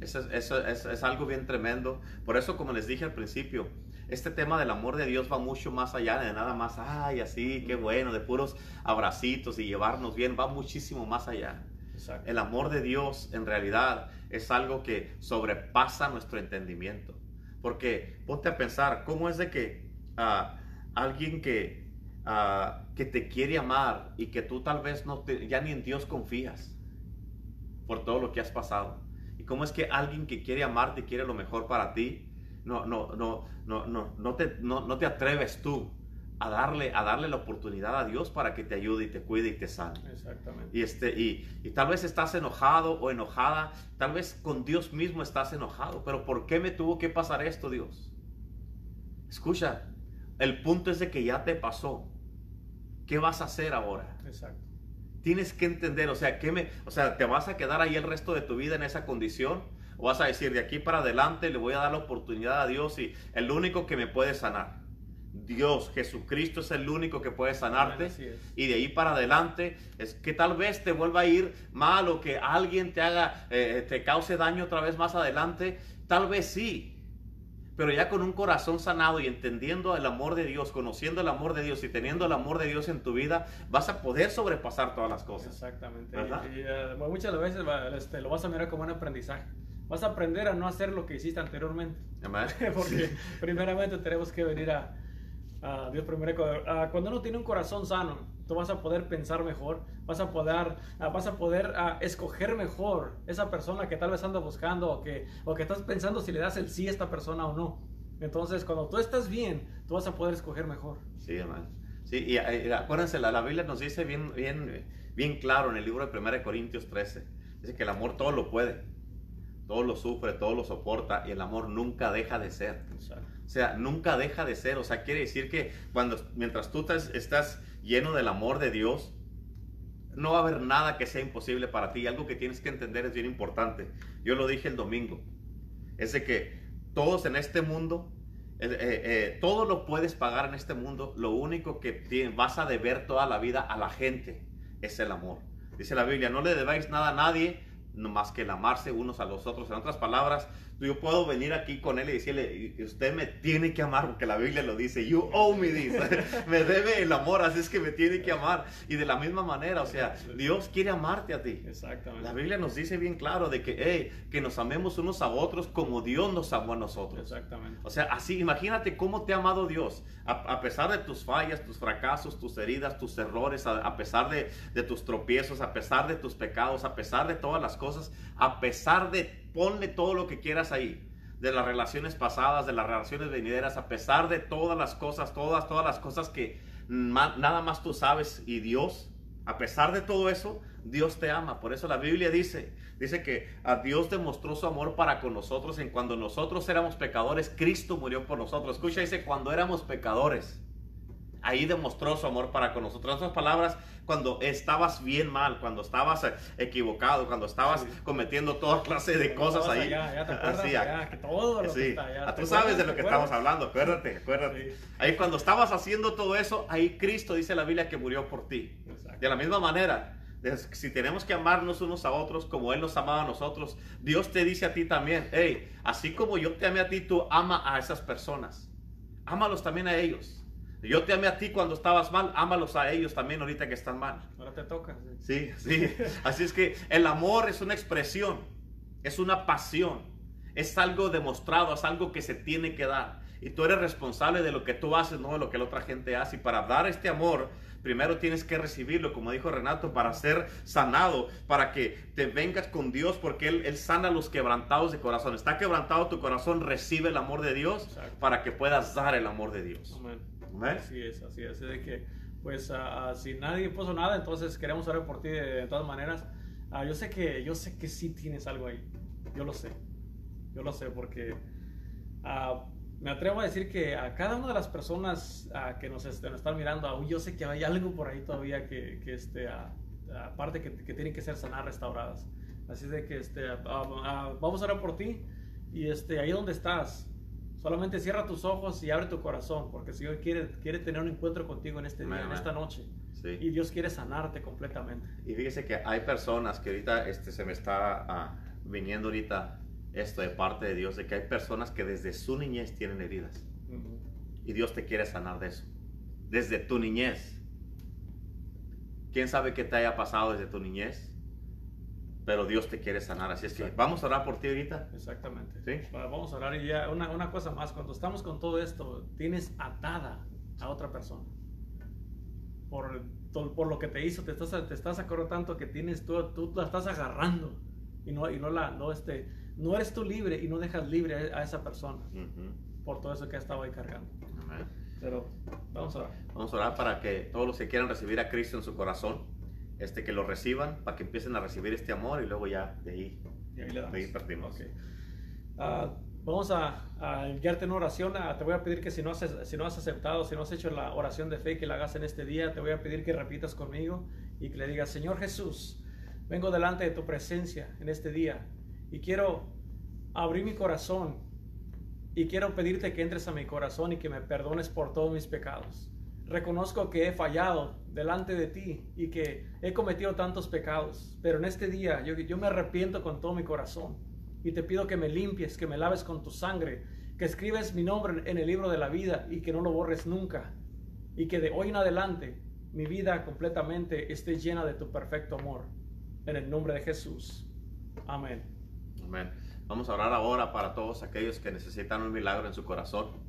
Eso, eso, es algo bien tremendo. Por eso, como les dije al principio, este tema del amor de Dios va mucho más allá de nada más, ay, así, qué bueno, de puros abracitos y llevarnos bien, va muchísimo más allá. El amor de Dios en realidad es algo que sobrepasa nuestro entendimiento. Porque ponte a pensar, ¿cómo es de que ah, alguien que, ah, que te quiere amar y que tú tal vez no te, ya ni en Dios confías por todo lo que has pasado? ¿Y cómo es que alguien que quiere amarte y quiere lo mejor para ti, no, no, no, no, no, no, te, no, no te atreves tú a darle, a darle la oportunidad a Dios para que te ayude y te cuide y te sane. Exactamente. Y, este, y, y, tal vez estás enojado o enojada, tal vez con Dios mismo estás enojado, pero ¿por qué me tuvo que pasar esto, Dios? Escucha, El punto es de que ya te pasó. ¿Qué vas a hacer ahora? Exacto. Tienes que entender, o sea, ¿qué me, o sea, ¿te vas a quedar ahí el resto de tu vida en esa condición? ¿O vas a decir, de aquí para adelante le voy a dar la oportunidad a Dios y el único que me puede sanar? Dios, Jesucristo es el único que puede sanarte. Amén. Y de ahí para adelante es que tal vez te vuelva a ir mal o que alguien te haga, eh, te cause daño otra vez más adelante. Tal vez sí. Pero ya con un corazón sanado y entendiendo el amor de Dios, conociendo el amor de Dios y teniendo el amor de Dios en tu vida, vas a poder sobrepasar todas las cosas. Exactamente. ¿Verdad? Y, eh, muchas veces este, lo vas a mirar como un aprendizaje. Vas a aprender a no hacer lo que hiciste anteriormente. Amén. *laughs* Porque primeramente tenemos que venir a, a Dios primero. a- Cuando uno tiene un corazón sano, tú vas a poder pensar mejor, vas a poder, a- vas a poder escoger mejor esa persona que tal vez anda buscando o que, o que estás pensando si le das el sí a esta persona o no. Entonces, cuando tú estás bien, tú vas a poder escoger mejor. Sí, hermano. Sí, y, eh, acuérdense, la, la Biblia nos dice bien, bien, bien claro en el libro de 1 Corintios 13. Dice que el amor todo lo puede, todo lo sufre, todo lo soporta y el amor nunca deja de ser. O sea, nunca deja de ser. O sea, quiere decir que cuando, mientras tú estás, lleno del amor de Dios, no va a haber nada que sea imposible para ti. Algo que tienes que entender es bien importante. Yo lo dije el domingo. Es de que todos en este mundo, eh, eh, eh, todo lo puedes pagar en este mundo. Lo único que vas a deber toda la vida a la gente es el amor. Dice la Biblia, no le debáis nada a nadie, más que el amarse unos a los otros. En otras palabras, yo puedo venir aquí con él y decirle, "Y- usted me tiene que amar, porque la Biblia lo dice, you owe me this, *laughs* me debe el amor, así es que me tiene que amar. Y de la misma manera, o sea, Dios quiere amarte a ti. Exactamente. La Biblia nos dice bien claro de que, hey, que nos amemos unos a otros como Dios nos amó a nosotros. Exactamente. O sea, así, imagínate cómo te ha amado Dios. A, a pesar de tus fallas, tus fracasos, tus heridas, tus errores, a, a pesar de, de tus tropiezos, a pesar de tus pecados, a pesar de todas las cosas, a pesar de, ponle todo lo que quieras ahí, de las relaciones pasadas, de las relaciones venideras, a pesar de todas las cosas, todas, todas las cosas que nada más tú sabes y Dios, a pesar de todo eso, Dios te ama. Por eso la Biblia dice, dice que a Dios demostró su amor para con nosotros en cuando nosotros éramos pecadores, Cristo murió por nosotros. Escucha, dice, cuando éramos pecadores. Ahí demostró su amor para con nosotros. En otras palabras, cuando estabas bien mal, cuando estabas eh, equivocado, cuando estabas Sí. cometiendo toda *laughs* clase de cosas ahí. allá, ya te acuerdas, Así, ya, que todo lo sí. que está allá. Ah, ¿Te Tú sabes de lo ¿Te que estamos hablando, acuérdate, acuérdate. Sí. Ahí cuando estabas haciendo todo eso, ahí Cristo dice la Biblia que murió por ti. Exacto. De la misma manera, si tenemos que amarnos unos a otros como Él nos amaba a nosotros, Dios te dice a ti también, hey, así como yo te amé a ti, tú ama a esas personas. Ámalos también a ellos. Yo te amé a ti cuando estabas mal, ámalos a ellos también ahorita que están mal. Ahora te toca. sí. Sí, sí. Así es que el amor es una expresión, es una pasión, es algo demostrado, es algo que se tiene que dar. Y tú eres responsable de lo que tú haces, no de lo que la otra gente hace. Y para dar este amor, primero tienes que recibirlo, como dijo Renato, para ser sanado, para que te vengas con Dios, porque Él, Él sana a los quebrantados de corazón. Está quebrantado tu corazón, recibe el amor de Dios Exacto. para que puedas dar el amor de Dios. Amén. Amén. Así es, así es. De que, pues, ah, si nadie puso nada, entonces queremos orar por ti de, de todas maneras. Ah, yo sé que, yo sé que sí tienes algo ahí. Yo lo sé. Yo lo sé porque ah, me atrevo a decir que a cada una de las personas ah, que nos, este, nos están mirando, aún yo sé que hay algo por ahí todavía que, que este, aparte que, que tienen que ser sanadas, restauradas. Así de que este, vamos a orar por ti y este, ahí donde estás, Solamente cierra tus ojos y abre tu corazón, porque el Señor quiere, quiere tener un encuentro contigo en este día, en esta noche. Sí. Y Dios quiere sanarte completamente. Y fíjese que hay personas que ahorita este, se me está ah, viniendo ahorita esto de parte de Dios, de que hay personas que desde su niñez tienen heridas. Y Dios te quiere sanar de eso. Desde tu niñez. ¿Quién sabe qué te haya pasado desde tu niñez? Pero Dios te quiere sanar. Así es que vamos a orar por ti ahorita. Exactamente. Sí. Va- Vamos a orar y ya una, una cosa más, cuando estamos con todo esto, tienes atada a otra persona. Por, por lo que te hizo, te estás, te estás acordando tanto que tienes tú, tú la estás agarrando y no, y no la, no este, no eres tú libre y no dejas libre a, esa persona por todo eso que ha estado ahí cargando. Amén. Pero vamos a orar. Vamos a orar para que todos los que quieran recibir a Cristo en su corazón, este, que lo reciban, para que empiecen a recibir este amor y luego ya de ahí Y ahí partimos. Ok. Ah, Vamos a, a enviarte en oración. Ah, te voy a pedir que si no, has, si no has aceptado, si no has hecho la oración de fe, que la hagas en este día. Te voy a pedir que repitas conmigo y que le digas, Señor Jesús, vengo delante de tu presencia en este día y quiero abrir mi corazón y quiero pedirte que entres a mi corazón y que me perdones por todos mis pecados. Reconozco que he fallado delante de ti y que he cometido tantos pecados, pero en este día yo, me arrepiento con todo mi corazón y te pido que me limpies, que me laves con tu sangre, que escribes mi nombre en el libro de la vida y que no lo borres nunca y que de hoy en adelante mi vida completamente esté llena de tu perfecto amor. En el nombre de Jesús. Amén. Amén. Vamos a orar ahora para todos aquellos que necesitan un milagro en su corazón.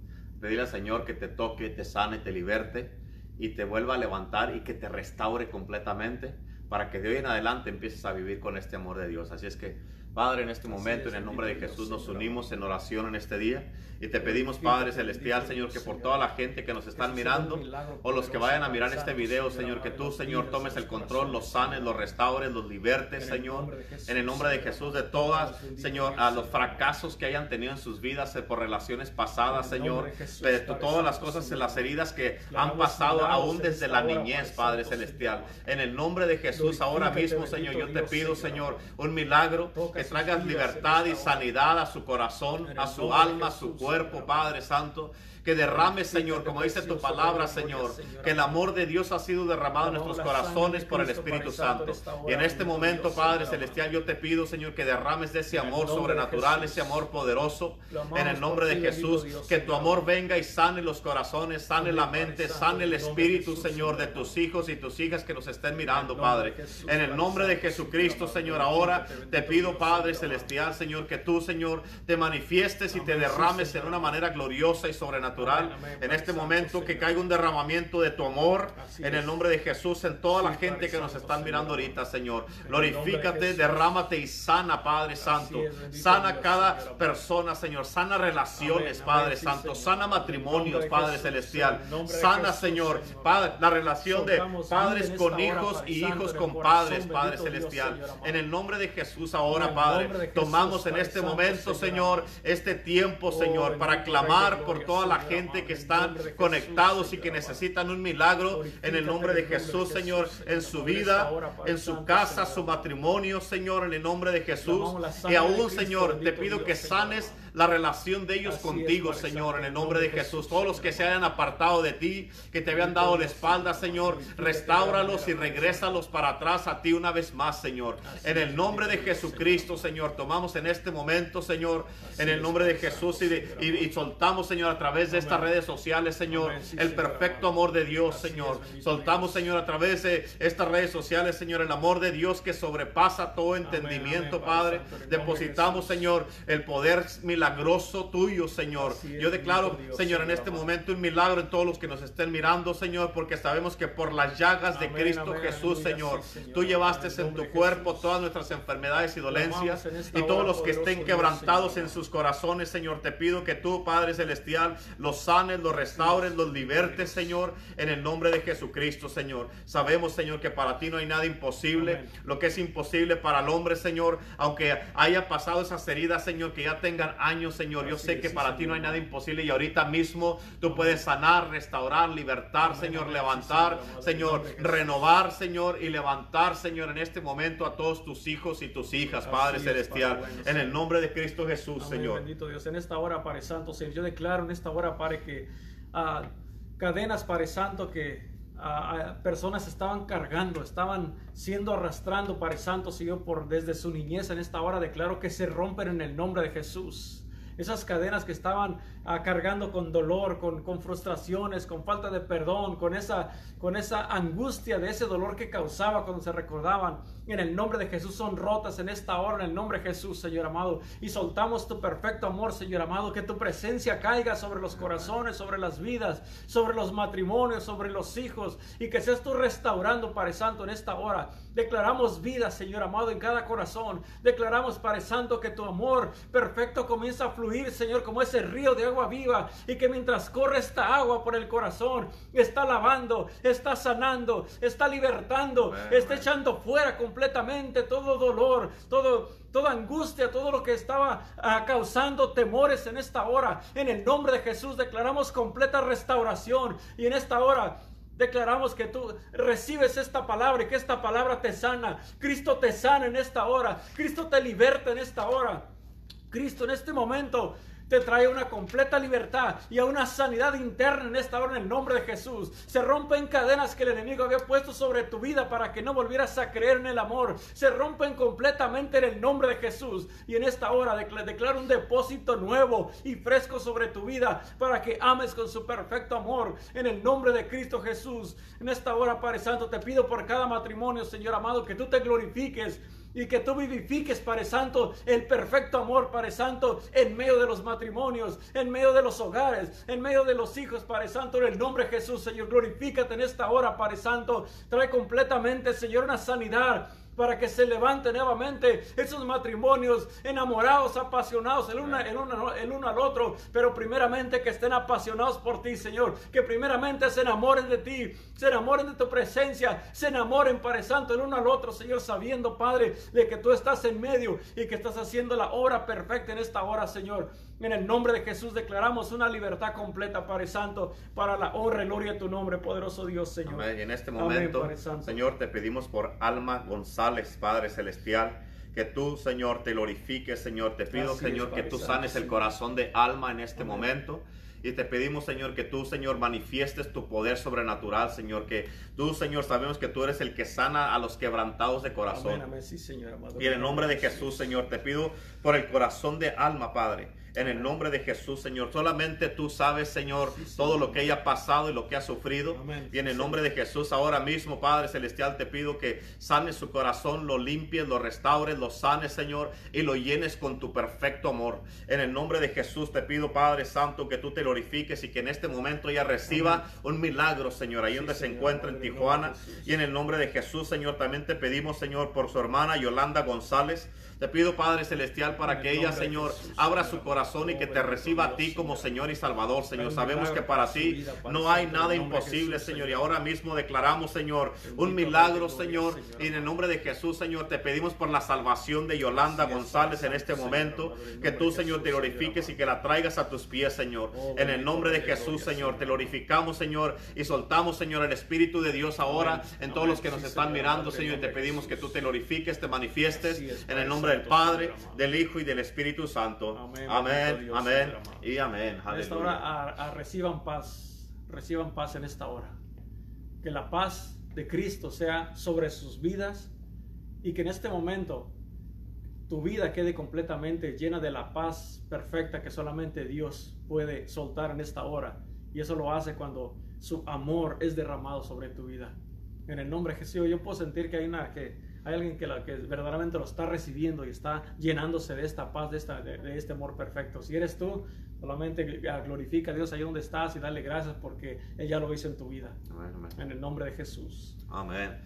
Pedirle al Señor que te toque, te sane, te liberte y te vuelva a levantar y que te restaure completamente para que de hoy en adelante empieces a vivir con este amor de Dios. Así es que Padre, en este momento, en el nombre de Jesús, nos unimos en oración en este día y te pedimos, Padre Celestial, Señor, que por toda la gente que nos están mirando o los que vayan a mirar este video, Señor, que tú, Señor, tomes el control, los sanes, los restaures, los libertes, Señor, en el nombre de Jesús, de todas, Señor, a los fracasos que hayan tenido en sus vidas eh, por relaciones pasadas, Señor, de todas las cosas, las heridas que han pasado aún desde la niñez, Padre Celestial. En el nombre de Jesús, ahora mismo, Señor, yo te pido, Señor, un milagro traigas libertad y sanidad a su corazón, a su alma, a su cuerpo, Padre Santo que derrame, Señor, como dice tu palabra, Señor, que el amor de Dios ha sido derramado en nuestros corazones por el Espíritu Santo. Y en este momento, Padre Celestial, yo te pido, Señor, que derrames de ese amor sobrenatural, ese amor poderoso, en el nombre de Jesús, que tu amor venga y sane los corazones, sane la mente, sane el espíritu, Señor, de tus hijos y tus hijas que nos estén mirando, Padre. En el nombre de Jesucristo, Señor, ahora te pido, Padre Celestial, Señor, que tú, Señor, te manifiestes y te derrames en una manera gloriosa y sobrenatural en este momento que caiga un derramamiento de tu amor en el nombre de Jesús en toda la gente que nos están mirando ahorita, Señor. Glorifícate, derrámate y sana, Padre Santo. Sana cada persona, Señor. Sana relaciones, Padre Santo. Sana matrimonios, Padre Celestial. Sana, Señor, Padre, la relación de padres con hijos y hijos con padres, Padre Celestial. En el nombre de Jesús ahora, Padre, tomamos en este momento, Señor, este tiempo, Señor, para clamar por toda la gente que están conectados y que necesitan un milagro en el nombre de Jesús, Señor, en su vida, en su casa, su matrimonio, Señor, en el nombre de Jesús. Y aún, Señor, te pido que sanes la relación de ellos contigo, Señor, en el nombre de Jesús. Todos los que se hayan apartado de ti, que te habían dado la espalda, Señor, restáuralos y regrésalos para atrás a ti una vez más, Señor. En el nombre de Jesucristo, Señor, tomamos en este momento, Señor, en el nombre de Jesús y, soltamos, Señor, a través de estas redes sociales, Señor, el perfecto amor de Dios, Señor. Soltamos, Señor, a través de estas redes sociales, Señor, el amor de Dios que sobrepasa todo entendimiento, Padre. Depositamos, Señor, el poder milagroso milagroso tuyo, Señor. Yo declaro, Señor, en este momento un milagro en todos los que nos estén mirando, Señor, porque sabemos que por las llagas de Cristo Jesús, Señor, tú llevaste en tu cuerpo todas nuestras enfermedades y dolencias y todos los que estén quebrantados en sus corazones, Señor, te pido que tú, Padre Celestial, los sanes, los restaures, los libertes, Señor, en el nombre de Jesucristo, Señor. Sabemos, Señor, que para ti no hay nada imposible. Lo que es imposible para el hombre, Señor, aunque haya pasado esas heridas, Señor, que ya tengan años Señor. Yo sé que para ti no hay nada imposible y ahorita mismo tú puedes sanar, restaurar, libertar, Señor, levantar, Señor, renovar, Señor, y levantar, Señor, en este momento a todos tus hijos y tus hijas, Padre Celestial, en el nombre de Cristo Jesús, Señor. Bendito Dios, en esta hora, Padre Santo, Señor, yo declaro en esta hora, Padre, que uh, cadenas, Padre Santo, que personas estaban cargando, estaban siendo arrastrando, Padre Santo, Señor, por desde su niñez en esta hora declaro que se rompen en el nombre de Jesús esas cadenas que estaban ah, cargando con dolor, con, con, frustraciones, con falta de perdón, con esa, con esa angustia de ese dolor que causaba cuando se recordaban. En el nombre de Jesús son rotas en esta hora, en el nombre de Jesús, Señor amado. Y soltamos tu perfecto amor, Señor amado, que tu presencia caiga sobre los corazones, sobre las vidas, sobre los matrimonios, sobre los hijos, y que seas tú restaurando, Padre Santo, en esta hora. Declaramos vida, Señor amado, en cada corazón. Declaramos, Padre Santo, que tu amor perfecto comienza a fluir Señor, como ese río de agua viva y que mientras corre esta agua por el corazón, está lavando, está sanando, está libertando, está echando fuera completamente todo dolor, todo, toda angustia, todo lo que estaba ah, causando temores en esta hora. En el nombre de Jesús declaramos completa restauración y en esta hora Declaramos que tú recibes esta palabra y que esta palabra te sana. Cristo te sana en esta hora. Cristo te liberta en esta hora. Cristo en este momento te trae una completa libertad y a una sanidad interna en esta hora en el nombre de Jesús. Se rompen cadenas que el enemigo había puesto sobre tu vida para que no volvieras a creer en el amor. Se rompen completamente en el nombre de Jesús. Y en esta hora declaro un depósito nuevo y fresco sobre tu vida para que ames con su perfecto amor en el nombre de Cristo Jesús. En esta hora, Padre Santo, te pido por cada matrimonio, Señor amado, que tú te glorifiques y que tú vivifiques, Padre Santo, el perfecto amor, Padre Santo, en medio de los matrimonios, en medio de los hogares, en medio de los hijos, Padre Santo, en el nombre de Jesús, Señor, glorifícate en esta hora, Padre Santo, trae completamente, Señor, una sanidad para que se levante nuevamente esos matrimonios enamorados, apasionados el, una, el, el uno al otro, pero primeramente que estén apasionados por ti, Señor, que primeramente se enamoren de ti, se enamoren de tu presencia, se enamoren, Padre Santo, el uno al otro, Señor, sabiendo, Padre, de que tú estás en medio y que estás haciendo la obra perfecta en esta hora, Señor. En el nombre de Jesús declaramos una libertad completa, Padre Santo, para la honra y gloria de tu nombre, poderoso Dios, Señor. Amén. Y en este momento, Señor, te pedimos por Alma González, Padre Celestial. Que tú, Señor, te glorifiques, Señor. Te pido, Señor, que tú sanes el corazón de Alma en este momento. Y te pedimos, Señor, que tú, Señor, manifiestes tu poder sobrenatural, Señor. Que tú, Señor, sabemos que tú eres el que sana a los quebrantados de corazón. Amén, Sí, señor, y en el nombre de Jesús, Señor, te pido por el corazón de alma, Padre en el nombre de Jesús, Señor. Solamente tú sabes, Señor, todo lo que ella ha pasado y lo que ha sufrido. Y en el nombre de Jesús, ahora mismo, Padre Celestial, te pido que sanes su corazón, lo limpies, lo restaures, lo sanes, Señor, y lo llenes con tu perfecto amor. En el nombre de Jesús, te pido, Padre Santo, que tú te glorifiques y que en este momento ella reciba un milagro, Señor, ahí donde se encuentra en Tijuana. Y en el nombre de Jesús, Señor, también te pedimos, Señor, por su hermana Yolanda González. Te pido, Padre Celestial, para que ella, Señor, abra su corazón y que te reciba a ti como Señor y Salvador, Señor. Sabemos que para ti no hay nada imposible, Señor. Y ahora mismo declaramos, Señor, un milagro, Señor. Y en el nombre de Jesús, Señor, te pedimos por la salvación de Yolanda González en este momento. Que tú, Señor, te glorifiques y que la traigas a tus pies, Señor. Oh, en el nombre de Jesús, Señor, te glorificamos, Señor. Y soltamos, Señor, el Espíritu de Dios ahora en todos los que nos están mirando, Señor. Y te pedimos que tú te glorifiques, te manifiestes en el nombre del Padre, del Hijo y del Espíritu Santo. Amén, amén y amén. En esta hora reciban paz, reciban paz en esta hora. Que la paz de Cristo sea sobre sus vidas y que en este momento tu vida quede completamente llena de la paz perfecta que solamente Dios puede soltar en esta hora. Y eso lo hace cuando su amor es derramado sobre tu vida. En el nombre de Jesús, yo puedo sentir que hay una que hay alguien que, la, que verdaderamente lo está recibiendo y está llenándose de esta paz, de, esta, de, este amor perfecto. Si eres tú, solamente glorifica a Dios ahí donde estás y dale gracias porque Él ya lo hizo en tu vida. En el nombre de Jesús. Amén.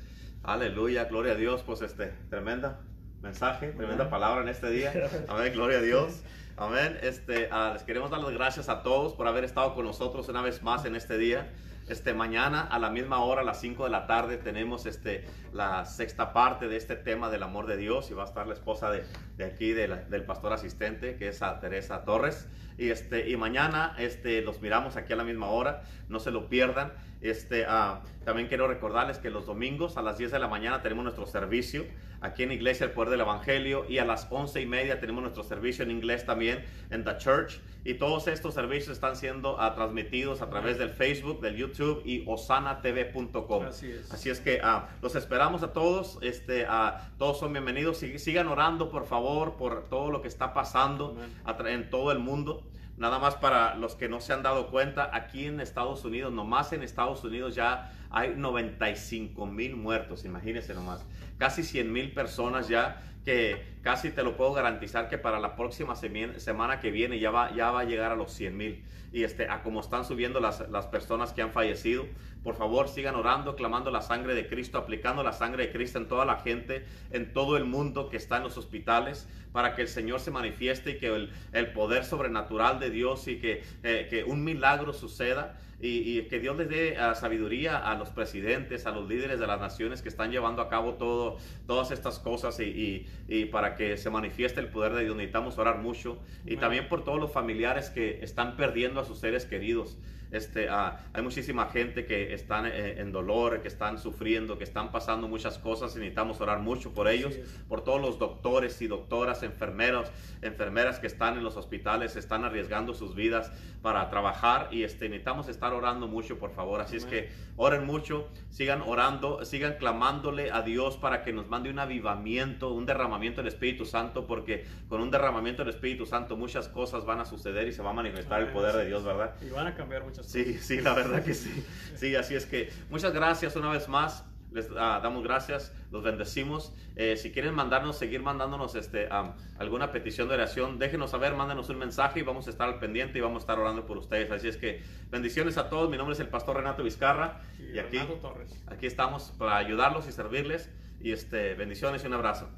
Aleluya, gloria a Dios. Pues este, tremenda mensaje, tremenda palabra en este día. *laughs* Amén, gloria a Dios. Amén. Este, ah, les queremos dar las gracias a todos por haber estado con nosotros una vez más en este día. Este, mañana a la misma hora, a las 5 de la tarde, tenemos este, la sexta parte de este tema del amor de Dios y va a estar la esposa de, de aquí, del pastor asistente, que es Teresa Torres. Y, este, y mañana este, los miramos aquí a la misma hora, no se lo pierdan. Este, ah, también quiero recordarles que los domingos a las 10 de la mañana tenemos nuestro servicio aquí en Iglesia El Poder del Evangelio y a las 11 y media tenemos nuestro servicio en inglés también en The Church. Y todos estos servicios están siendo ah, transmitidos a través del Facebook, del YouTube y osanatv.com. Así es. Así es que ah, los esperamos a todos. Este, todos son bienvenidos. Sigan orando, por favor, por todo lo que está pasando en todo el mundo. Nada más para los que no se han dado cuenta, aquí en Estados Unidos, nomás en Estados Unidos ya hay 95 mil muertos, imagínense nomás. Casi 100 mil personas ya que casi te lo puedo garantizar que para la próxima semana que viene ya va, ya va a llegar a los 100 mil. Y este, a como están subiendo las, las personas que han fallecido, por favor sigan orando, clamando la sangre de Cristo, aplicando la sangre de Cristo en toda la gente, en todo el mundo que está en los hospitales, para que el Señor se manifieste y que el, el poder sobrenatural de Dios y que, eh, que un milagro suceda y, que Dios les dé ah, sabiduría a los presidentes, a los líderes de las naciones que están llevando a cabo todo, todas estas cosas y, y, para que se manifieste el poder de Dios. Necesitamos orar mucho y también por todos los familiares que están perdiendo a sus seres queridos. Este, ah, hay muchísima gente que están eh, en dolor, que están sufriendo, que están pasando muchas cosas y necesitamos orar mucho por ellos, por todos los doctores y doctoras, enfermeros, enfermeras que están en los hospitales, están arriesgando sus vidas para trabajar y este, necesitamos estar orando mucho, por favor. Así es que oren mucho, sigan orando, sigan clamándole a Dios para que nos mande un avivamiento, un derramamiento del Espíritu Santo, porque con un derramamiento del Espíritu Santo muchas cosas van a suceder y se va a manifestar el poder de Dios, ¿verdad? Y van a cambiar muchas Sí, sí, la verdad que sí. *laughs* Sí, así es que muchas gracias una vez más. Les ah, damos gracias, los bendecimos. Eh, si quieren mandarnos, seguir mandándonos este, alguna petición de oración, déjenos saber, mándenos un mensaje y vamos a estar al pendiente y vamos a estar orando por ustedes. Así es que bendiciones a todos. Mi nombre es el pastor Renato Vizcarra y, aquí, aquí estamos para ayudarlos y servirles. Y este, bendiciones y un abrazo.